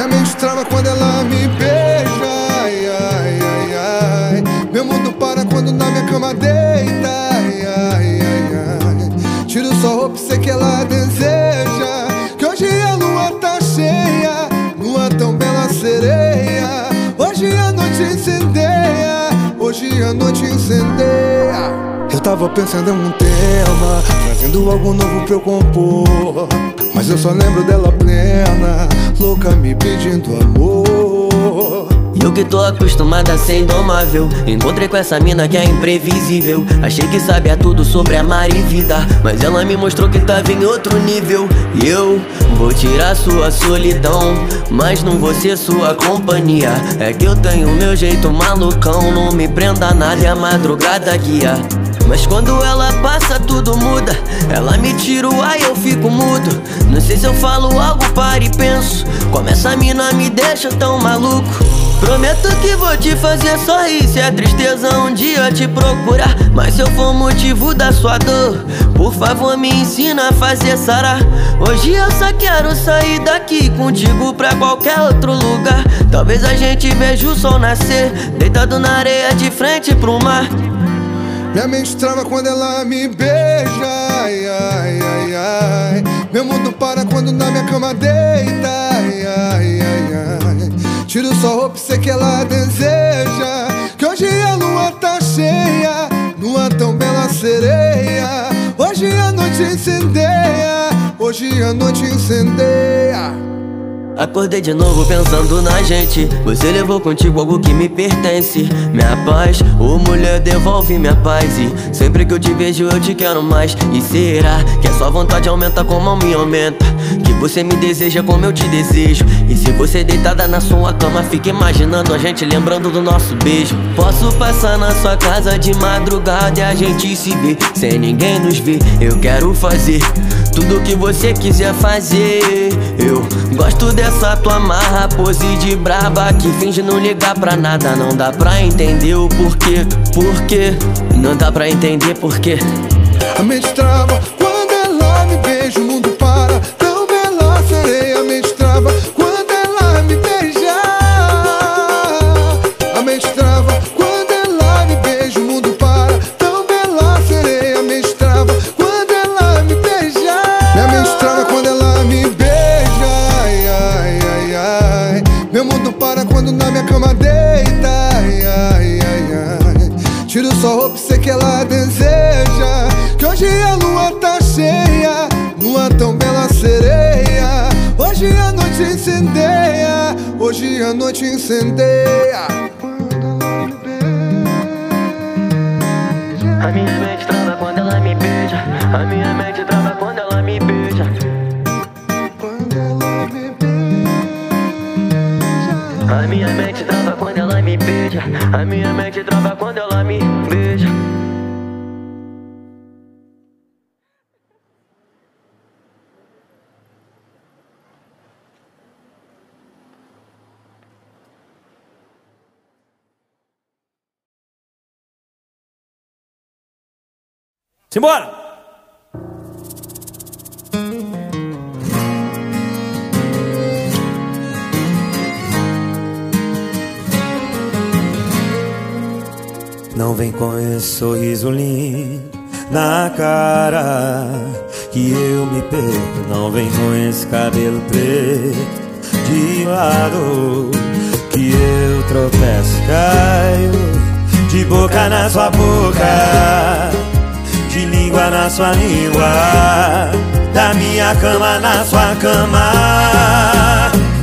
Minha mente trava quando ela me beija ai, ai, ai, ai. Meu mundo para quando na minha cama deita ai, ai, ai, ai. Tiro sua roupa, sei que ela deseja Que hoje a lua tá cheia Lua tão bela sereia Hoje a noite incendeia Hoje a noite incendeia Eu tava pensando em um tema Trazendo algo novo pra eu compor mas eu só lembro dela plena, louca me pedindo amor. Eu que tô acostumada a ser indomável. Encontrei com essa mina que é imprevisível. Achei que sabia tudo sobre amar e vida Mas ela me mostrou que tava em outro nível. E eu vou tirar sua solidão Mas não vou ser sua companhia. É que eu tenho meu jeito malucão Não me prenda nada e a madrugada guia mas quando ela passa tudo muda. Ela me tira o ar e eu fico mudo. Não sei se eu falo algo, paro e penso. Como essa mina me deixa tão maluco. Prometo que vou te fazer sorrir. Se é tristeza um dia te procurar. Mas se eu for motivo da sua dor Por favor me ensina a fazer sarar Hoje eu só quero sair daqui Contigo pra qualquer outro lugar. Talvez a gente veja o sol nascer Deitado na areia de frente pro mar Minha mente trava quando ela me beija. Ai, ai, ai, ai. Meu mundo para quando na minha cama deita. Ai, ai, ai, ai. Tiro sua roupa e sei que ela deseja. Que hoje a lua tá cheia, lua tão bela sereia. Hoje a noite incendeia, hoje a noite incendeia. Acordei de novo pensando na gente. Você levou contigo algo que me pertence. Minha paz, ô mulher devolve minha paz. E sempre que eu te vejo eu te quero mais. E será que a sua vontade aumenta como a minha aumenta? Que você me deseja como eu te desejo. E se você deitada na sua cama Fica imaginando a gente lembrando do nosso beijo. Posso passar na sua casa de madrugada E a gente se vê sem ninguém nos ver. Eu quero fazer tudo que você quiser fazer Eu gosto dessa tua marra, pose de braba Que finge não ligar pra nada Não dá pra entender o porquê, porquê Não dá pra entender porquê. A mente trava quando ela me beija, o mundo a noite incendeia. A minha mente trava quando ela me beija. A minha mente trava quando ela me beija. A minha mente trava quando ela me beija. A minha mente trava quando ela me beija Simbora! Não vem com esse sorriso lindo na cara que eu me perco. Não vem com esse cabelo preto de lado que eu tropeço, caio de boca na sua boca, de língua na sua língua, da minha cama na sua cama.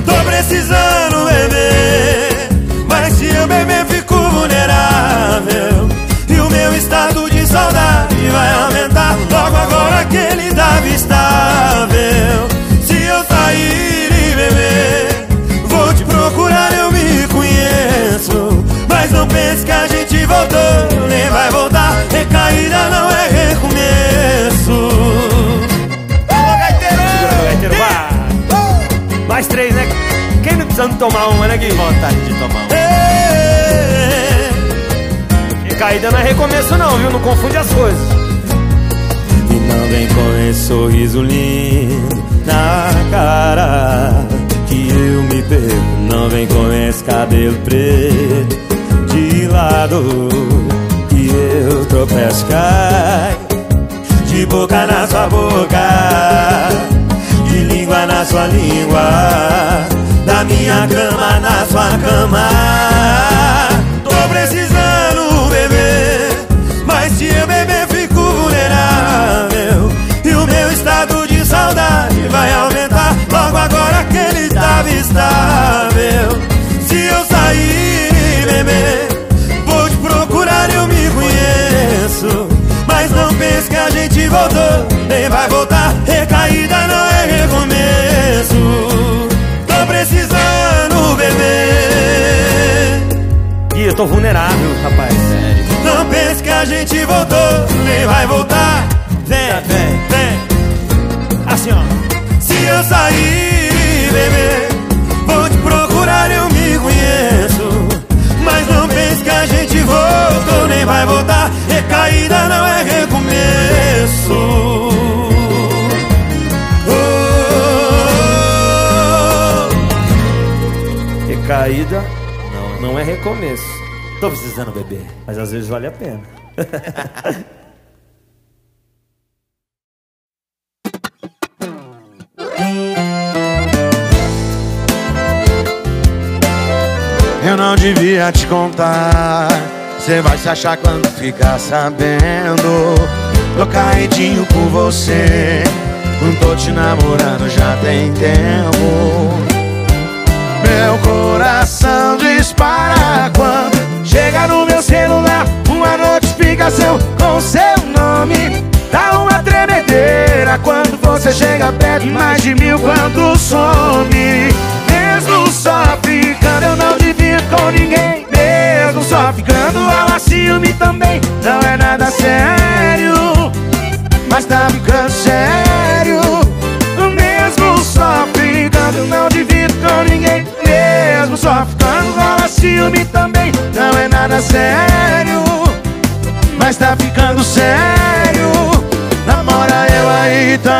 Tô precisando beber, mas se eu beber fico vulnerável. E o meu estado de saudade vai aumentar logo agora que ele tava estável. Se eu sair e beber, vou te procurar, eu me conheço. Mas não pense que a gente voltou, nem vai voltar. Recaída não é recomeço. Alô, gaiteiro! Segura, gaiteiro, vai! Mais três, né? Quem não precisando tomar uma, né, Gui? Vontade de tomar uma. Caída não é recomeço não, viu? Não confunde as coisas. E não vem com esse sorriso lindo na cara que eu me perco. Não vem com esse cabelo preto de lado que eu tropeço e cai De boca na sua boca De língua na sua língua Da minha cama na sua cama tô vulnerável, rapaz. Não pense que a gente voltou Nem vai voltar. Vem, vem, vem. Assim, ó. Se eu sair beber Vou te procurar, eu me conheço. Mas não pense que a gente voltou Nem vai voltar. Recaída não é recomeço. Recaída não, não é recomeço. Tô precisando beber, mas às vezes vale a pena. Eu não devia te contar. Cê vai se achar quando ficar sabendo. Tô caidinho por você. Não tô te namorando já tem tempo. Meu coração dispara quando chega no meu celular uma notificação com seu nome. Dá uma tremedeira quando você chega perto, mais de mil quando some. Mesmo só ficando, eu não divido com ninguém. Mesmo só ficando, ela ciúme também. Não é nada sério, mas tá ficando sério. Mesmo só ficando, não divido com ninguém. Mesmo só ficando, rola ciúme também. Não é nada sério, mas tá ficando sério. Namora eu aí também.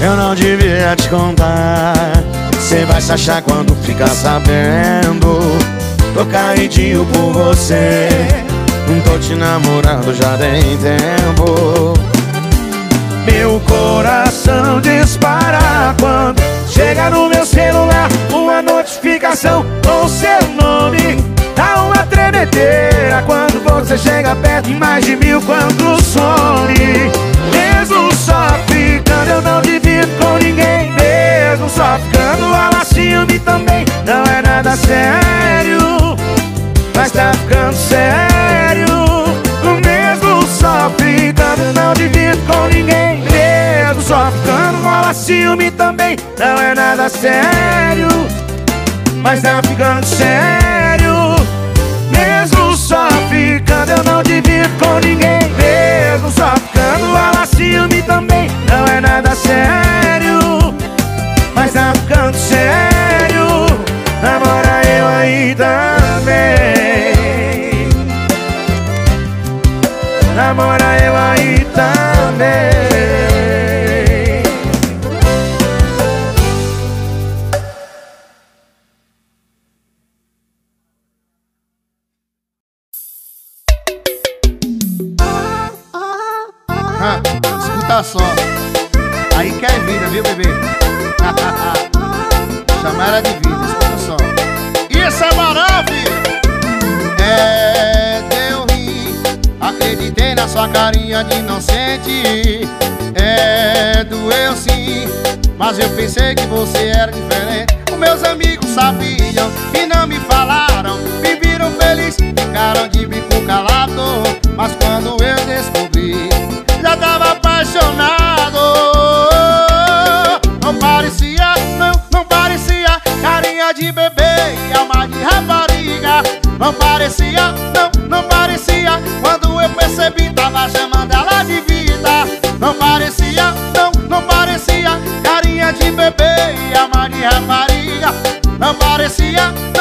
Eu não devia te contar. Cê vai se achar quando ficar sabendo. Tô caidinho por você. Tô te namorando já tem tempo. Meu coração dispara quando chega no meu celular uma notificação com seu nome. Dá uma tremedeira quando você chega perto, mais de mil quando some. Mesmo só ficando, eu não divido com ninguém. Mesmo só ficando, ela ciúme também. Não é nada sério, mas tá ficando sério. Mesmo só ficando, não divido com ninguém. Mesmo só ficando, rola ciúme também. Não é nada sério, mas tá ficando sério. Mesmo só ficando, eu não divido com ninguém. Mesmo só ficando, rola ciúme também. Namora eu aí também. Ah, escuta só. Aí que é vida, viu, bebê? Chama ela de vida, escuta só. Isso é moral, Na sua carinha de inocente. É, doeu sim. Mas eu pensei que você era diferente. Os meus amigos sabiam e não me falaram. Me viram feliz, ficaram de bico calado. Mas quando eu descobri, já tava apaixonado. Não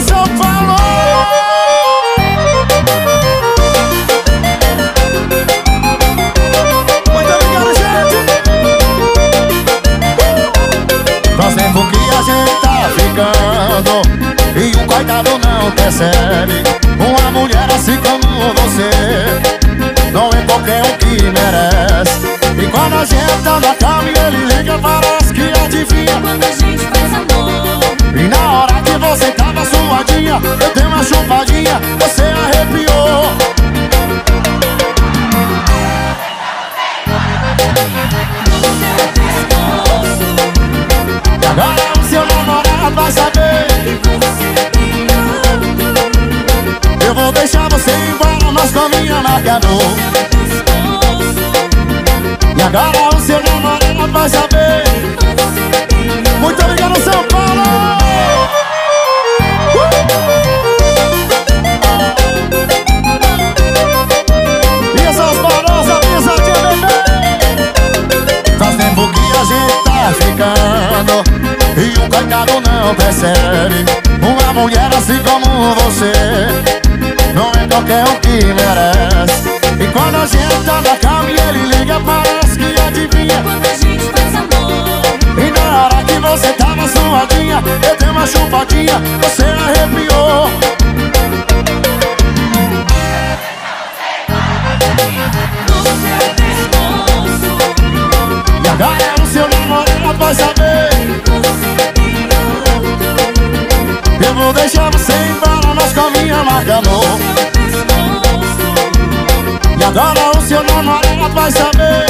coração falou. Muito obrigado, gente. Faz tempo que a gente tá ficando. E o coitado não percebe. Uma mulher assim como você. Não é qualquer um que merece. Quando a gente tá na cama e ele liga, parece que adivinha. Quando a gente faz amor E na hora que você tava suadinha Eu dei uma chupadinha, você arrepiou. Agora o seu namorado vai saber. Eu vou deixar você embora, mas com minha na e agora o seu namorado é vai saber. Muito obrigado, São Paulo! Uh! E essas barosas, mesa de bebê Faz tempo que a gente tá ficando. E o um coitado não percebe. Uma mulher assim como você. Não é qualquer um que merece. E quando a gente tá na cama e ele liga Parece que adivinha. Quando a gente faz amor. E na hora que você tava suadinha Eu dei uma chupadinha Você arrepiou. Pescoço E agora o seu namorado vai saber. Outro Eu vou deixar você embora Mas com a minha marca amor O seu namorado vai saber.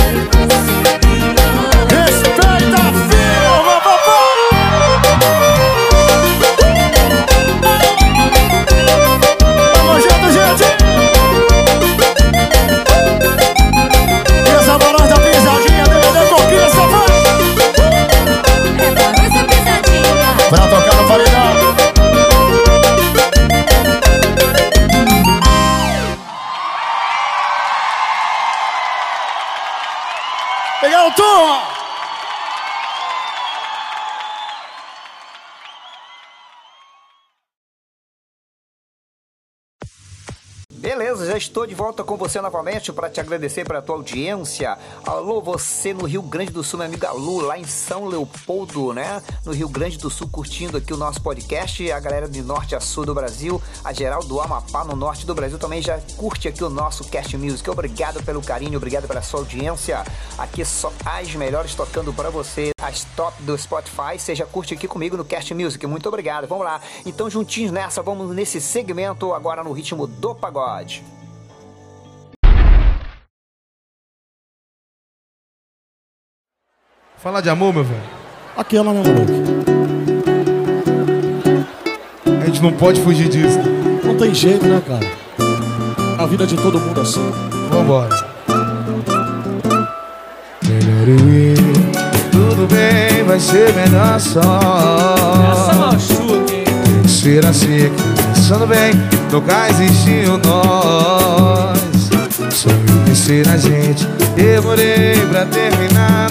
Respeita, filho, Tamo junto, gente. E da Beleza, já estou de volta com você novamente para te agradecer pela tua audiência. Alô, você no Rio Grande do Sul, minha amiga Lu, lá em São Leopoldo, né? No Rio Grande do Sul, curtindo aqui o nosso podcast. A galera de norte a sul do Brasil, a geral do Amapá, no norte do Brasil, também já curte aqui o nosso Cast Music. Obrigado pelo carinho, obrigado pela sua audiência. Aqui só as melhores tocando para você, as top do Spotify. Já curte aqui comigo no Cast Music. Muito obrigado. Vamos lá. Então, juntinhos nessa, vamos nesse segmento agora no ritmo do pagode. Falar de amor, meu velho. Aquela, meu moleque. A gente não pode fugir disso. Não tem jeito, né, cara? A vida de todo mundo é assim. Vambora. Melhor eu ir. Tudo bem, vai ser melhor só. Essa machuca, hein? Tem que ser assim, aqui, pensando bem, nunca existiu nós. Só eu pensei na gente, demorei pra terminar.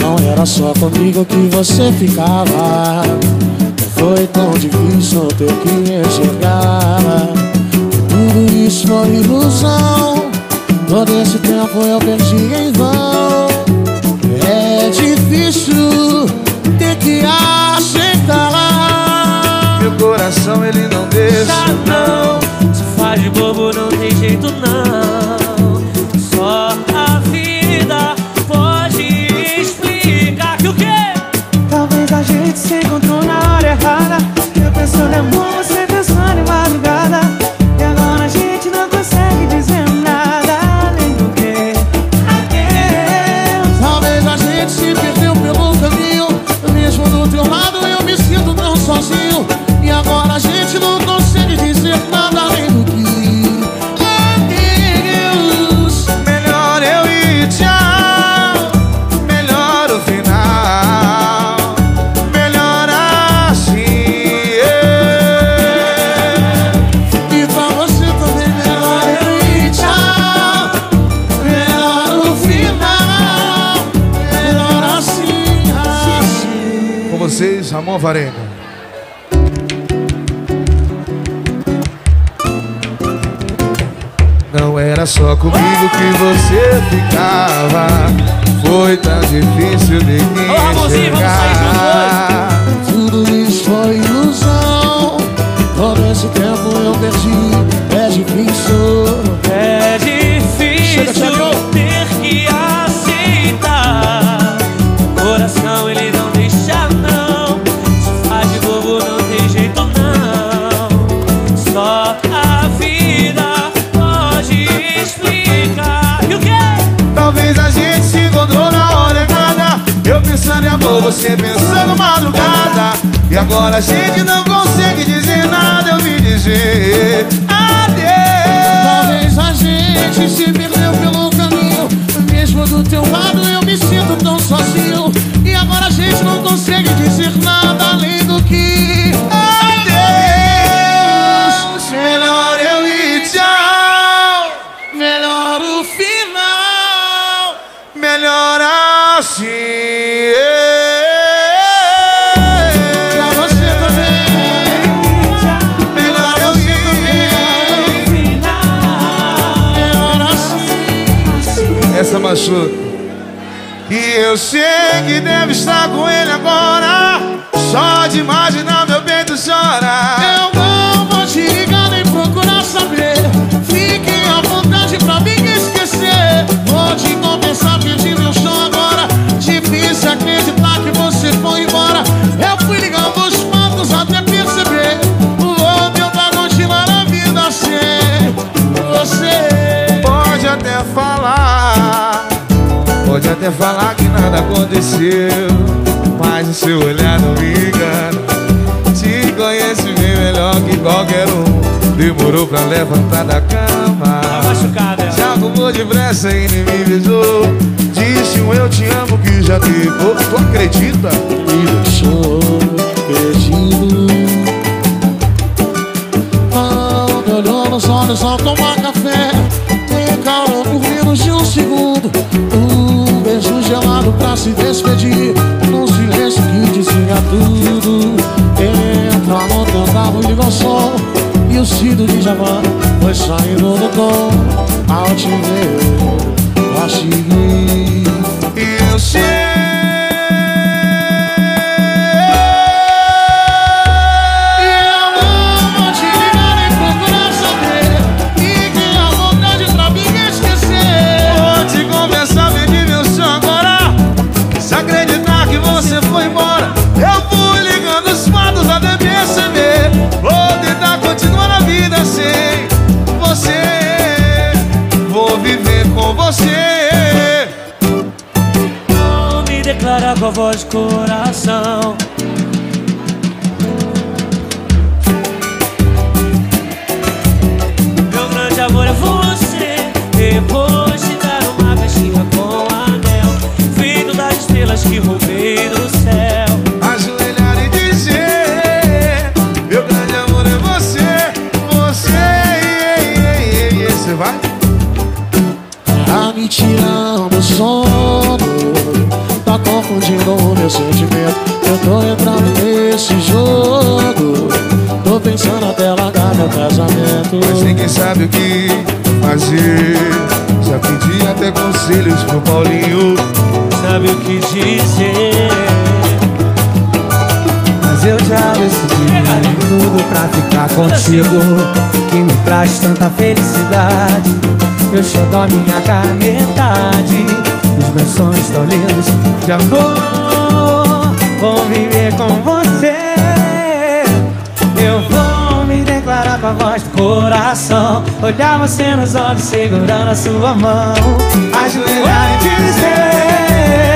Não era só comigo que você ficava. Foi tão difícil ter que enxergar. Tudo isso foi ilusão. Todo esse tempo eu perdi em vão. É difícil ter que aceitar. Meu coração ele não deixa. Não, de bobo não tem jeito não Só a vida pode explicar que o quê? Talvez a gente se encontrou na hora errada. Eu pensando em amor, Não era só comigo que você ficava. Foi tão difícil de me Ô, enxergar. Tudo isso foi ilusão. Todo esse tempo eu perdi. É difícil. É difícil ter que pensando em amor, você pensando madrugada. E agora a gente não consegue dizer nada. Eu vim dizer adeus. Talvez a gente se perdeu pelo caminho. Mesmo do teu lado eu me sinto tão sozinho. E agora a gente não consegue dizer nada além machuca. E eu sei que deve estar com ele agora. Só de imaginar meu peito chora. Até falar que nada aconteceu, mas o seu olhar não me engana. Te conhece bem melhor que qualquer um. Demorou pra levantar da cama. Já arrumou depressa e nem me beijou. Disse um eu te amo que já teve. Ô, Tu acredita? Me deixou perdido. Se despedir. Num silêncio que dizia tudo. Entra carro e liga o som. E o Cido de Javan foi saindo do tom. Ao te ver, eu. E eu sei. Voz coração. Meu sentimento. Eu tô entrando nesse jogo. Tô pensando até largar meu casamento. Mas ninguém sabe o que fazer. Já pedi até conselhos pro Paulinho. Sabe o que dizer? Mas eu já decidi tudo pra ficar contigo. Que me traz tanta felicidade. Eu chego a minha metade Os meus sonhos tão lindos. De amor Vou viver com você. Eu vou me declarar com a voz do coração. Olhar você nos olhos segurando a sua mão. Ajoelhar e dizer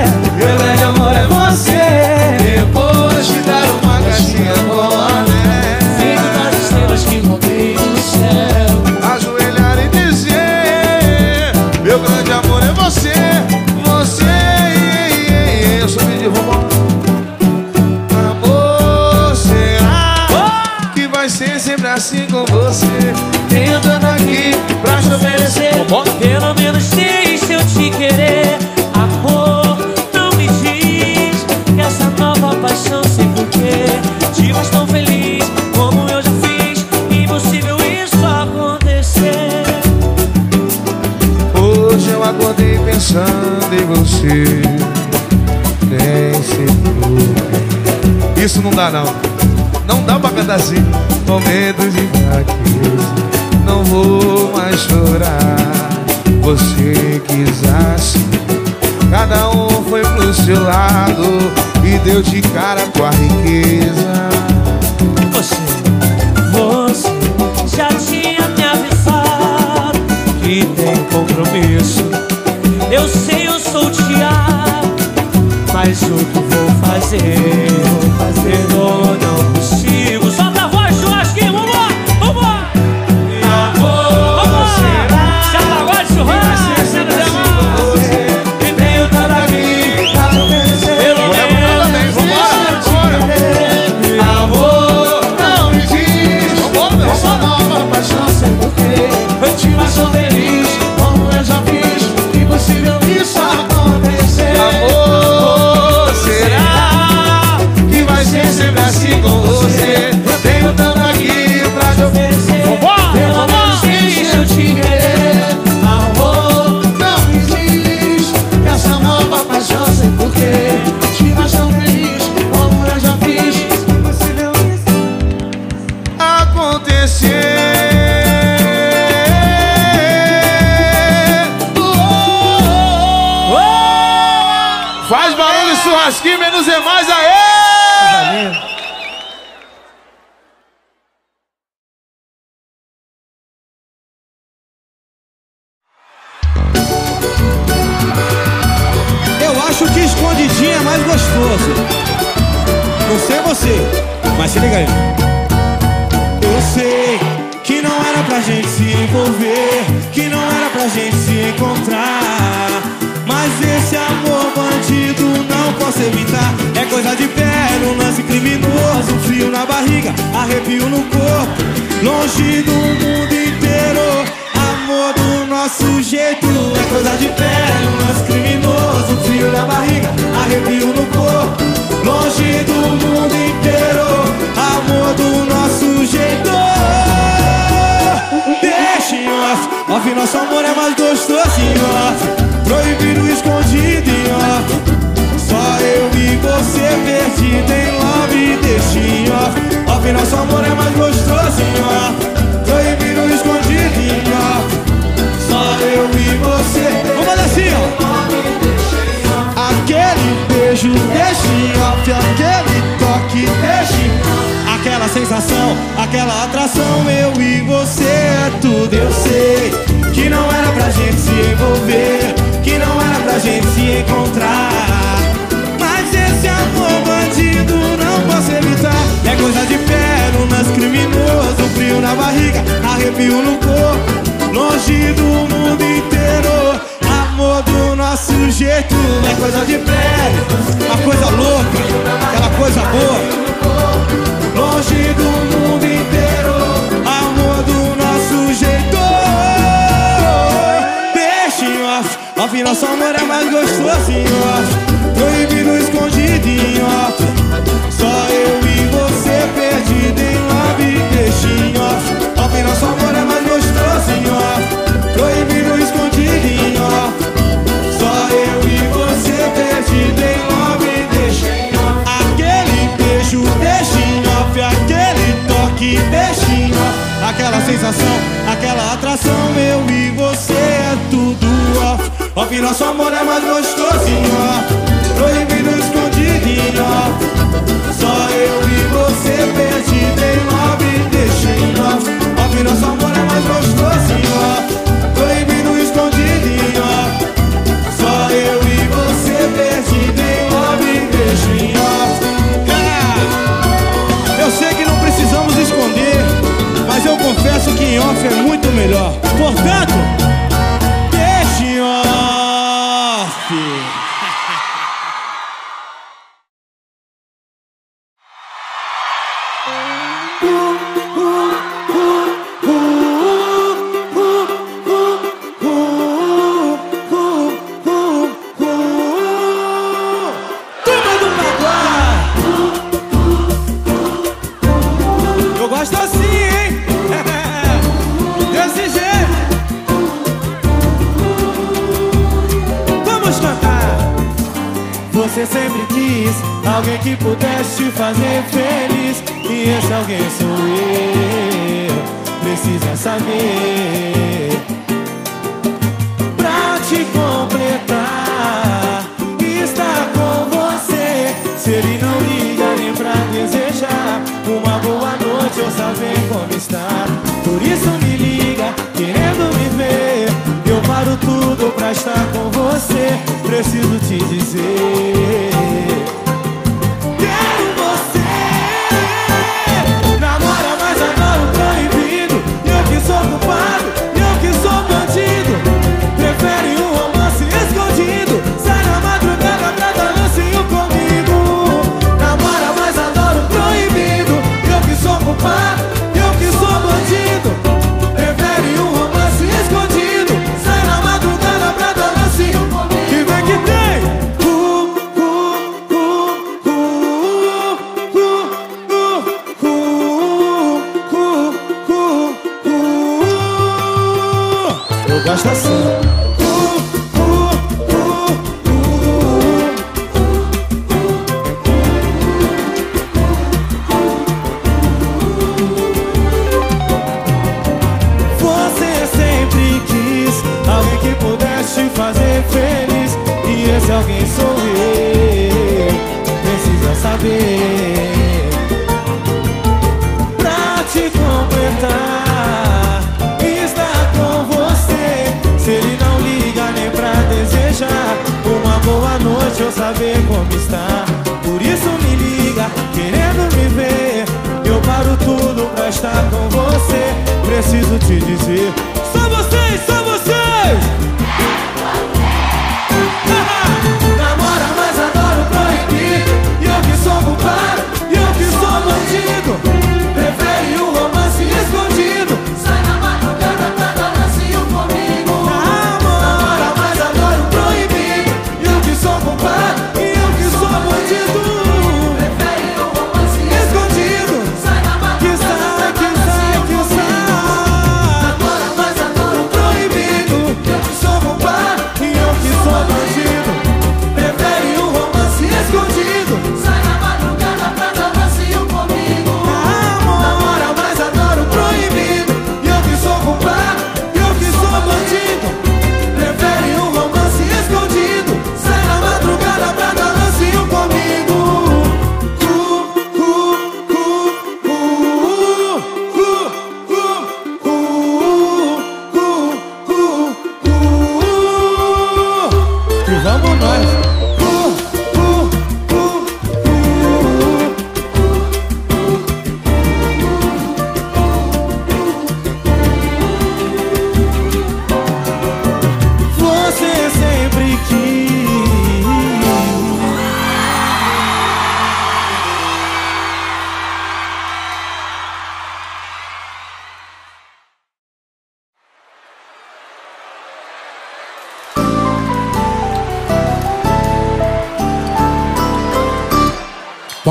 com você? Tenho tanto aqui pra te oferecer. Pelo menos deixa eu te querer. Amor, não me diz que essa nova paixão sei porquê. Te faz tão feliz como eu já fiz. Impossível isso acontecer. Hoje eu acordei pensando em você. Nem sei porquê. Isso não dá não. Não dá pra cantar assim. Momentos de fraqueza. Não vou mais chorar. Você quis assim. Cada um foi pro seu lado e deu de cara com a riqueza. Você, você já tinha me avisado que tem compromisso. Eu sei, eu sou o mas o que vou fazer? Vou fazer Afinal, nosso amor é mais gostosinho, ó. Proibido, escondidinho, ó. Só eu e você perdido em uma biqueixinho, ó. Afinal, nosso amor é mais gostosinho, ó. Proibido, escondidinho, ó. Só eu e você perdido em love deixinho. Aquele beijo, beijinho, ó. Aquele toque, beijinho. Aquela sensação, aquela atração, eu e você é tudo, ó off. Off, nosso amor é mais gostoso em off. Proibido, escondido em off. Só eu e você perdido em love. Deixa em off. Off, nosso amor é mais gostoso em off. Proibido, escondido em off. Só eu e você perdido em love. Em off. É. Eu sei que não precisamos esconder, mas eu confesso que em off é muito melhor. Portanto, sempre quis alguém que pudesse te fazer feliz. E esse alguém sou eu. Precisa saber. Pra te completar, estar com você. Se ele não liga nem pra desejar uma boa noite ou saber como está. Por isso me liga, querendo me ver. Eu paro tudo pra estar com você. Preciso te dizer. así.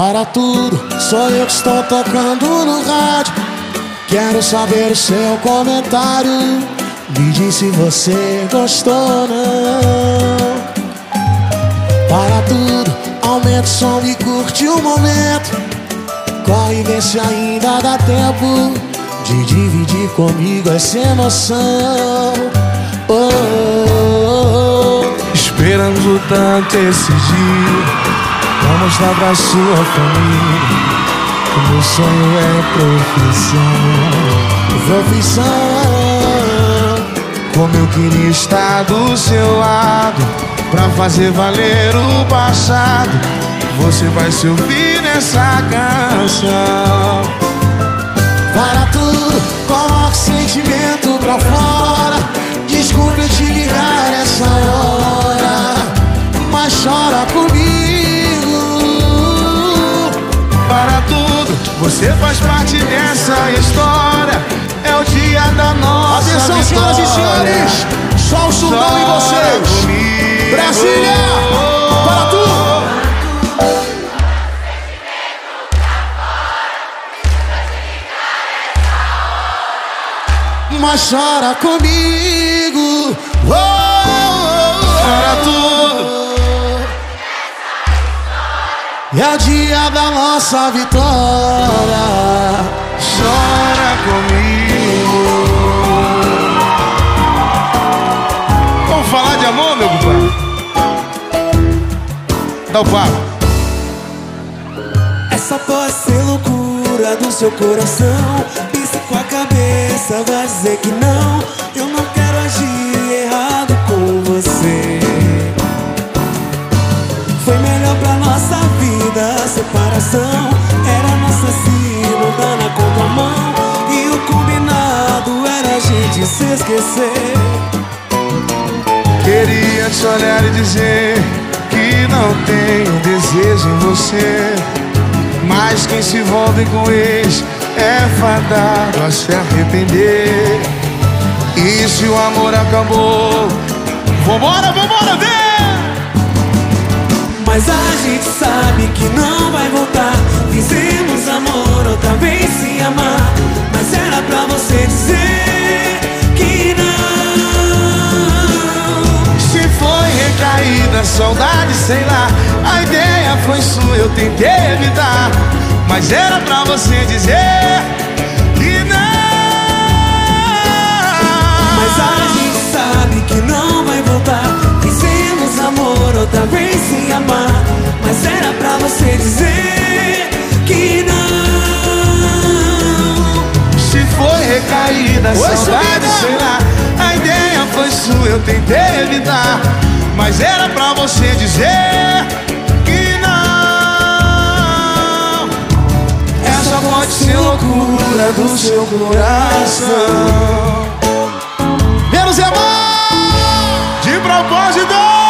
Para tudo, sou eu que estou tocando no rádio. Quero saber o seu comentário. Me diz se você gostou ou não. Para tudo, aumenta o som e curte o momento. Corre, vê se ainda dá tempo de dividir comigo essa emoção. Oh, oh, oh. Esperando tanto esse dia Pra mostrar pra sua família Que meu sonho é profissão Profissão Como eu queria estar do seu lado Pra fazer valer o passado Você vai se ouvir nessa canção Para tudo, coloque sentimento pra fora. Desculpe te ligar essa hora, mas chora comigo. Você faz parte dessa história É o dia da nossa Atenção, vitória senhoras e senhores, só o em Chora vocês. comigo. Brasília, para tudo. Mas chora comigo. É o dia da nossa vitória. Chora comigo Vamos falar de amor, meu compadre? Dá o papo Essa pode ser loucura do seu coração. Pense com a cabeça, vai dizer que não. Eu não separação. Era nosso asilo, dá na contramão. E o combinado era a gente se esquecer. Queria te olhar e dizer que não tenho desejo em você. Mas quem se envolve com ex é fadado a se arrepender. E se o amor acabou, vambora, vambora, vem! Mas a gente sabe que não vai voltar. Fizemos amor outra vez se amar. Mas era pra você dizer que não. Se foi recaída, saudade, sei lá. A ideia foi sua, eu tentei evitar. Mas era pra você dizer que não. Mas a gente sabe que não amor outra vez sem amar. Mas era pra você dizer que não. Se foi recaída, Oi, saudade, lá. A ideia foi sua, eu tentei evitar. Mas era pra você dizer que não. loucura do seu coração. Menos é mais de propósito.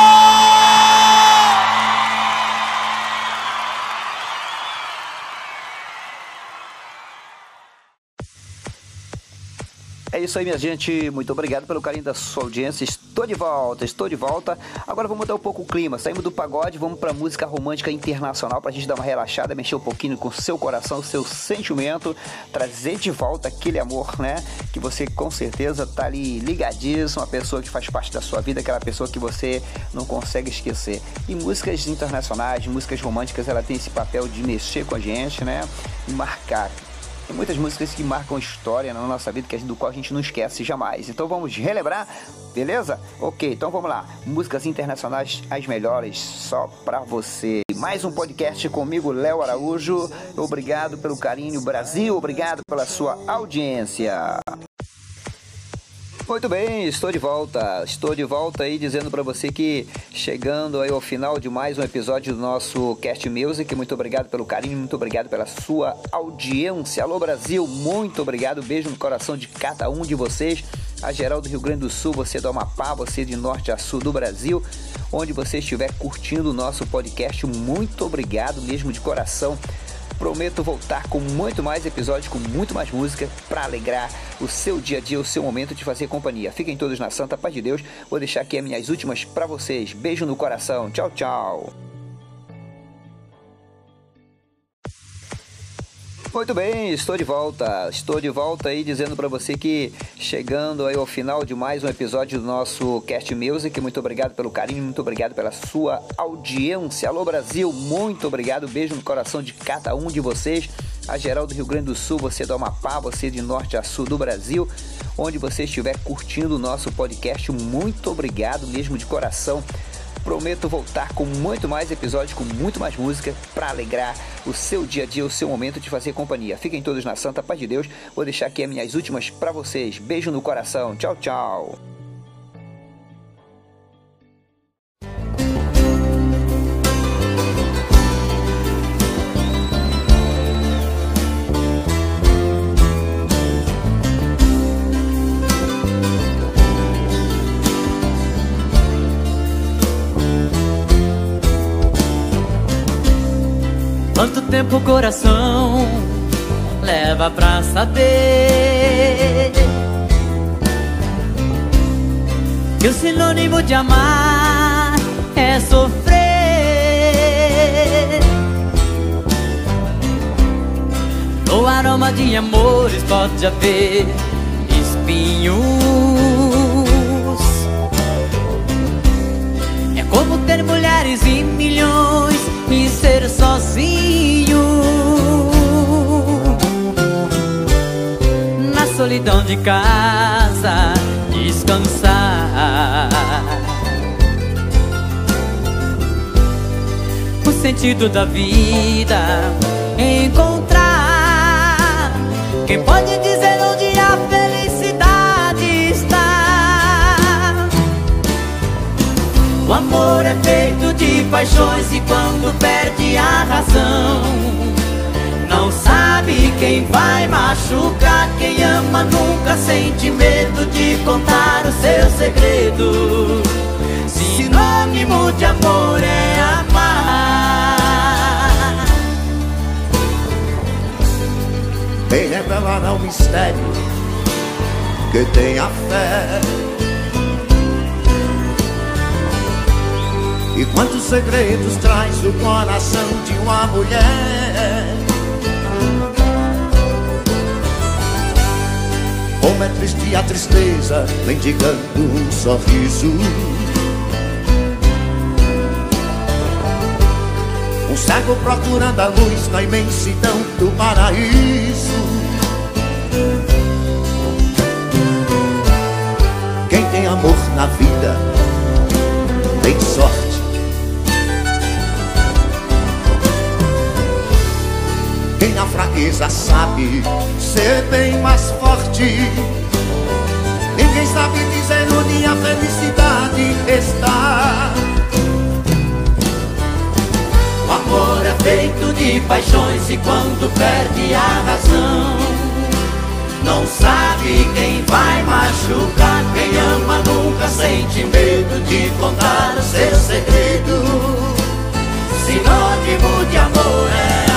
É isso aí, minha gente. Muito obrigado pelo carinho da sua audiência. Estou de volta, estou de volta. Agora vamos mudar um pouco o clima. Saímos do pagode, vamos para música romântica internacional para a gente dar uma relaxada, mexer um pouquinho com o seu coração, o seu sentimento, trazer de volta aquele amor, né? Que você com certeza tá ali ligadíssimo, uma pessoa que faz parte da sua vida, aquela pessoa que você não consegue esquecer. E músicas internacionais, músicas românticas, ela tem esse papel de mexer com a gente, né? E marcar. Tem muitas músicas que marcam história na nossa vida, que do qual a gente não esquece jamais. Então vamos relembrar, beleza? Ok, então vamos lá. Músicas internacionais, as melhores, só pra você. Mais um podcast comigo, Léo Araújo. Obrigado pelo carinho, Brasil. Obrigado pela sua audiência. Muito bem, estou de volta. Estou de volta aí dizendo para você que chegando aí ao final de mais um episódio do nosso Cast Music. Muito obrigado pelo carinho, muito obrigado pela sua audiência. Alô Brasil, muito obrigado. Beijo no coração de cada um de vocês. A geral do Rio Grande do Sul, você do Amapá, você de norte a sul do Brasil, onde você estiver curtindo o nosso podcast, muito obrigado mesmo de coração. Prometo voltar com muito mais episódios, com muito mais música, para alegrar o seu dia a dia, o seu momento de fazer companhia. Fiquem todos na santa paz de Deus. Vou deixar aqui as minhas últimas para vocês. Beijo no coração. Tchau, tchau. Muito bem, estou de volta. Estou de volta aí dizendo para você que chegando aí ao final de mais um episódio do nosso Cast Music. Muito obrigado pelo carinho, muito obrigado pela sua audiência. Alô Brasil, muito obrigado. Beijo no coração de cada um de vocês. A geral do Rio Grande do Sul, você do Amapá, você de norte a sul do Brasil, onde você estiver curtindo o nosso podcast, muito obrigado mesmo de coração. Prometo voltar com muito mais episódios, com muito mais música, para alegrar o seu dia a dia, o seu momento de fazer companhia. Fiquem todos na santa paz de Deus. Vou deixar aqui as minhas últimas para vocês. Beijo no coração. Tchau, tchau. Quanto tempo o coração leva pra saber que o sinônimo de amar é sofrer? No aroma de amores pode haver espinhos. É como ter mulheres e milhões e ser sozinho na solidão de casa descansar. O sentido da vida encontrar. Quem pode dizer O amor é feito de paixões e quando perde a razão, não sabe quem vai machucar. Quem ama nunca sente medo de contar o seu segredo. Sinônimo de amor é amar. Vem revelar o mistério que tem a fé. E quantos segredos traz o coração de uma mulher? Como é triste a tristeza, mendigando um sorriso. Um cego procurando a luz na imensidão do paraíso. Quem tem amor na vida tem sorte. Na fraqueza sabe ser bem mais forte. Ninguém sabe dizer onde a felicidade está. O amor é feito de paixões e quando perde a razão, não sabe quem vai machucar. Quem ama nunca sente medo de contar o seu segredo. Sinônimo de amor é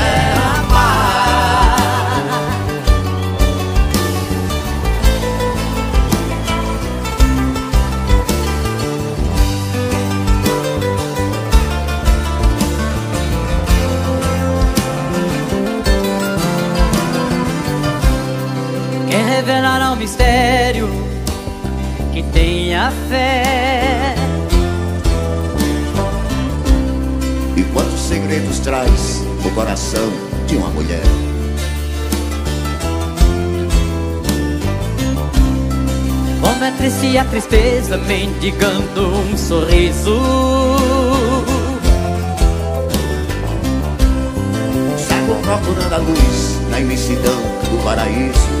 fé. E quantos segredos traz o coração de uma mulher? Como é triste a tristeza mendigando um sorriso. Cego procurando a luz na imensidão do paraíso.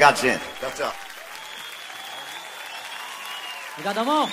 Obrigado, gente. Tchau, tchau. Obrigado, amor.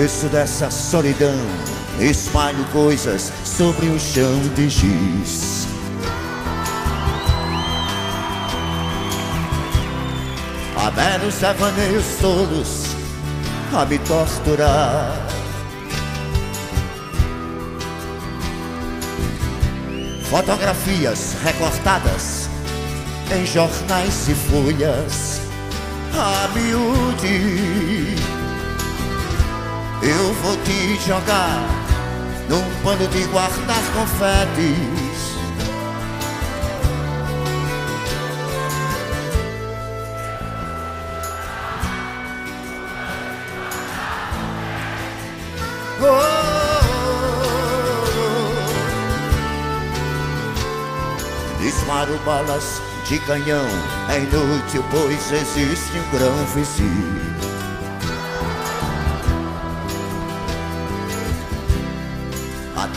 Desço dessa solidão, espalho coisas sobre o chão de giz. Há meros devaneios tolos a me torturar. Fotografias recortadas em jornais e folhas a miúde. Eu vou te jogar num pano de guardar confetes. Disparo balas de canhão, é inútil, pois existe um grão vizinho.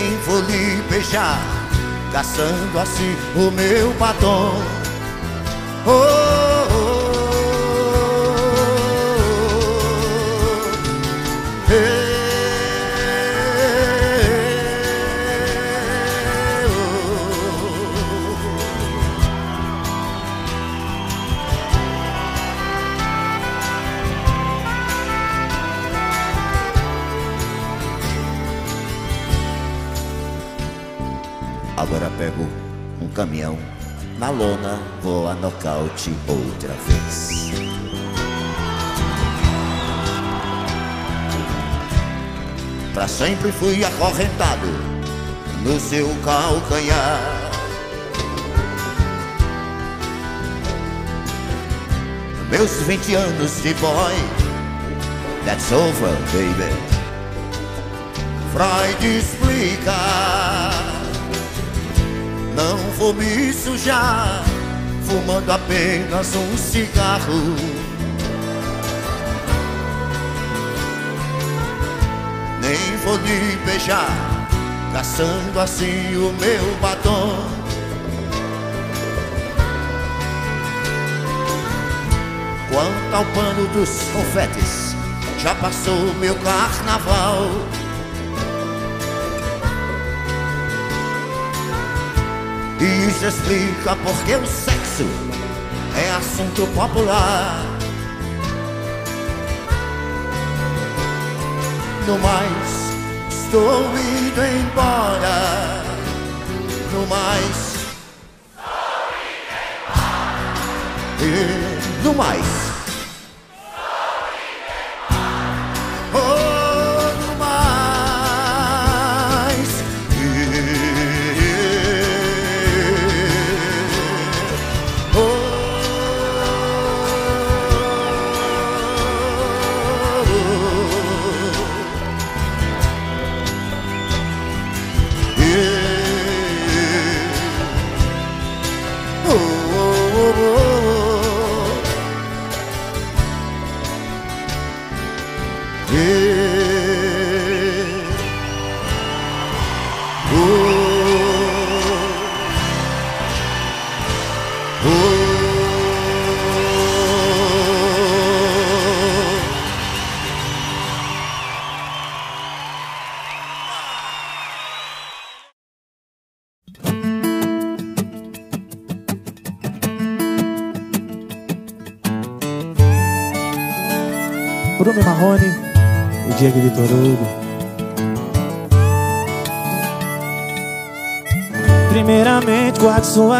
Nem vou lhe beijar, caçando assim o meu batom. Oh, na lona, vou a nocaute outra vez. Pra sempre fui acorrentado no seu calcanhar. Meus 20 anos de boy, that's over, baby. Freud explica. Não vou me sujar, fumando apenas um cigarro. Nem vou lhe beijar, caçando assim o meu batom. Quanto ao pano dos confetes, já passou meu carnaval. Isso explica porque o sexo é assunto popular. No mais, estou indo embora. No mais, e no mais,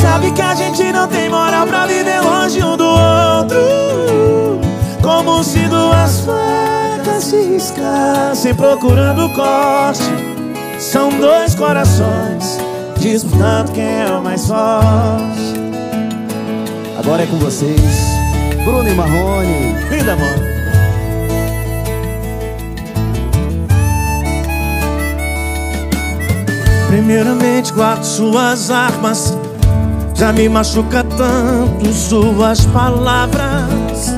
Sabe que a gente não tem moral pra viver longe um do outro. Como se duas facas se riscassem procurando corte. São dois corações disputando quem é o mais forte. Agora é com vocês, Bruno e Marrone. Linda, amor. Primeiramente guardo suas armas Já me machuca tanto suas palavras.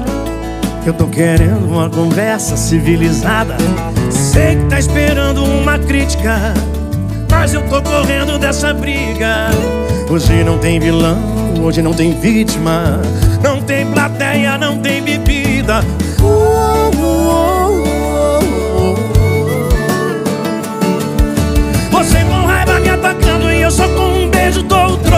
Que eu tô querendo uma conversa civilizada. Sei que tá esperando uma crítica Mas eu tô correndo dessa briga. Hoje não tem vilão, hoje não tem vítima. Não tem plateia, não tem bebida. Você com raiva me atacando e eu só com um beijo dou o troco.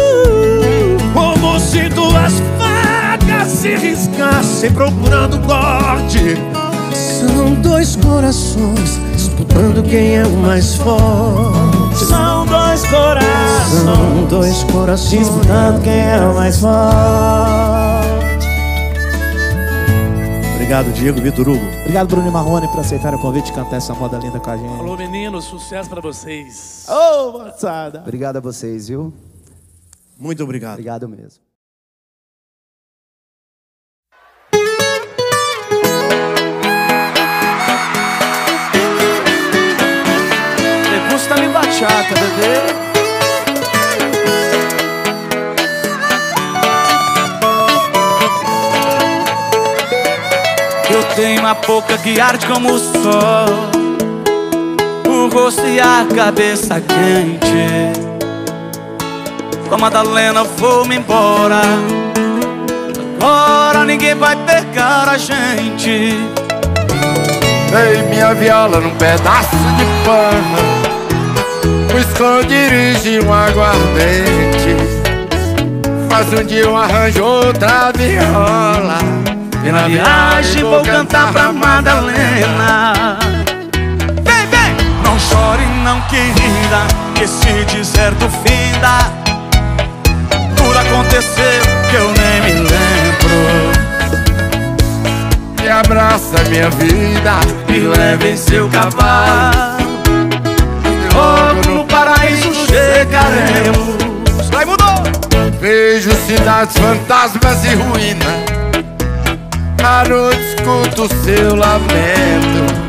Como se duas facas se riscassem procurando corte. São dois corações disputando quem é o mais forte. São dois corações. São dois corações disputando quem é o mais forte. Obrigado, Diego Vitor Hugo. Obrigado, Bruno e Marrone, por aceitar o convite de cantar essa moda linda com a gente. Alô, meninos, sucesso pra vocês. Ô, moçada. Obrigado a vocês, viu? Muito obrigado. Obrigado mesmo. Degusta-me bachata, bebê. Eu tenho uma boca que arde como o sol O rosto e a cabeça quente Com a Madalena vou-me embora. Agora ninguém vai pegar a gente. Ei, minha viola num pedaço de pano. O esconderijo e um aguardente. Faz um dia eu arranjo outra viola. E na viagem vou cantar pra Madalena. Vem, vem! Não chore não, querida Que esse deserto finda. Tudo aconteceu que eu nem me lembro. Me abraça minha vida Me leve em seu cavalo. Logo no paraíso chegaremos. Vai, mudou! Vejo cidades, fantasmas e ruínas. À noite escuto seu lamento.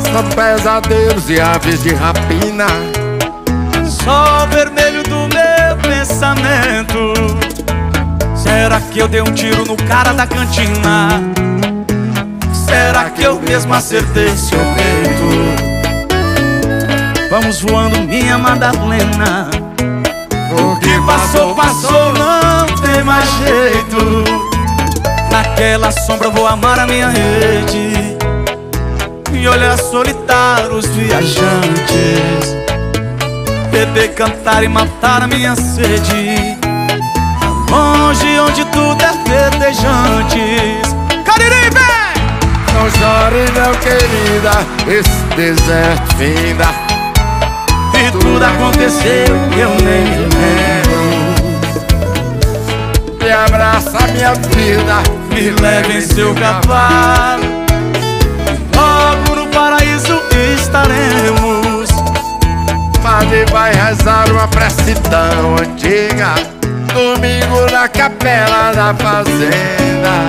São pesadelos e aves de rapina. Sol vermelho do meu pensamento. Será que eu dei um tiro no cara da cantina? Será que eu mesmo acertei seu peito? Vamos voando, minha Madalena O que passou, passou, não tem mais jeito. Naquela sombra vou amar a minha rede. E olhar solitários viajantes Beber, cantar e matar a minha sede. Longe onde tudo é verdejantes. Cariri, vem! Não chore não querida Esse deserto finda E tudo aconteceu que eu nem me lembro. Me abraça minha vida Me leve em seu cavalo. Logo no paraíso estaremos Padre vai rezar uma prece tão antiga. Domingo na capela da fazenda.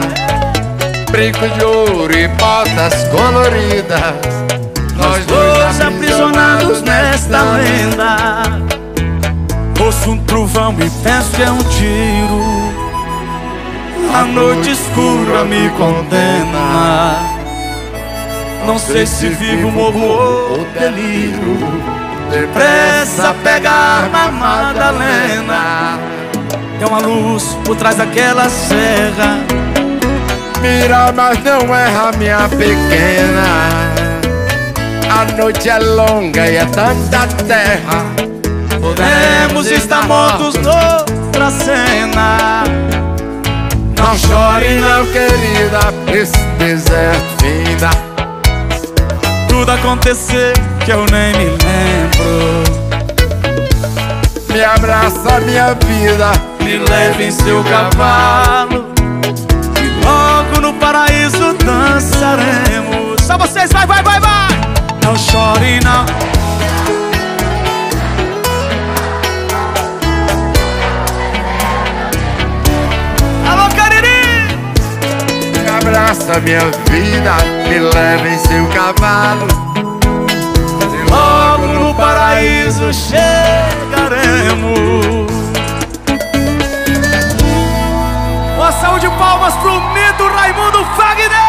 Brinco de ouro e botas coloridas. Nós dois aprisionados nesta lenda. Ouço um trovão e penso que é um tiro. A noite escura me condena. Não sei se vivo, morro ou deliro Depressa pegar na Madalena. Tem uma luz por trás daquela serra. Mira, mas não erra, minha pequena. A noite é longa e é tanta terra. Podemos estar mortos noutra cena. Não chore não, querida Esse deserto finda Tudo aconteceu que eu nem me lembro. Me abraça, minha vida Me leve em seu cavalo. E logo no paraíso dançaremos. Só vocês, vai, vai, vai, vai! Não chore não. Alô, Cariri! Me abraça, minha vida Me leva em seu cavalo paraíso chegaremos. Uma salva de palmas pro mito Raimundo Fagner!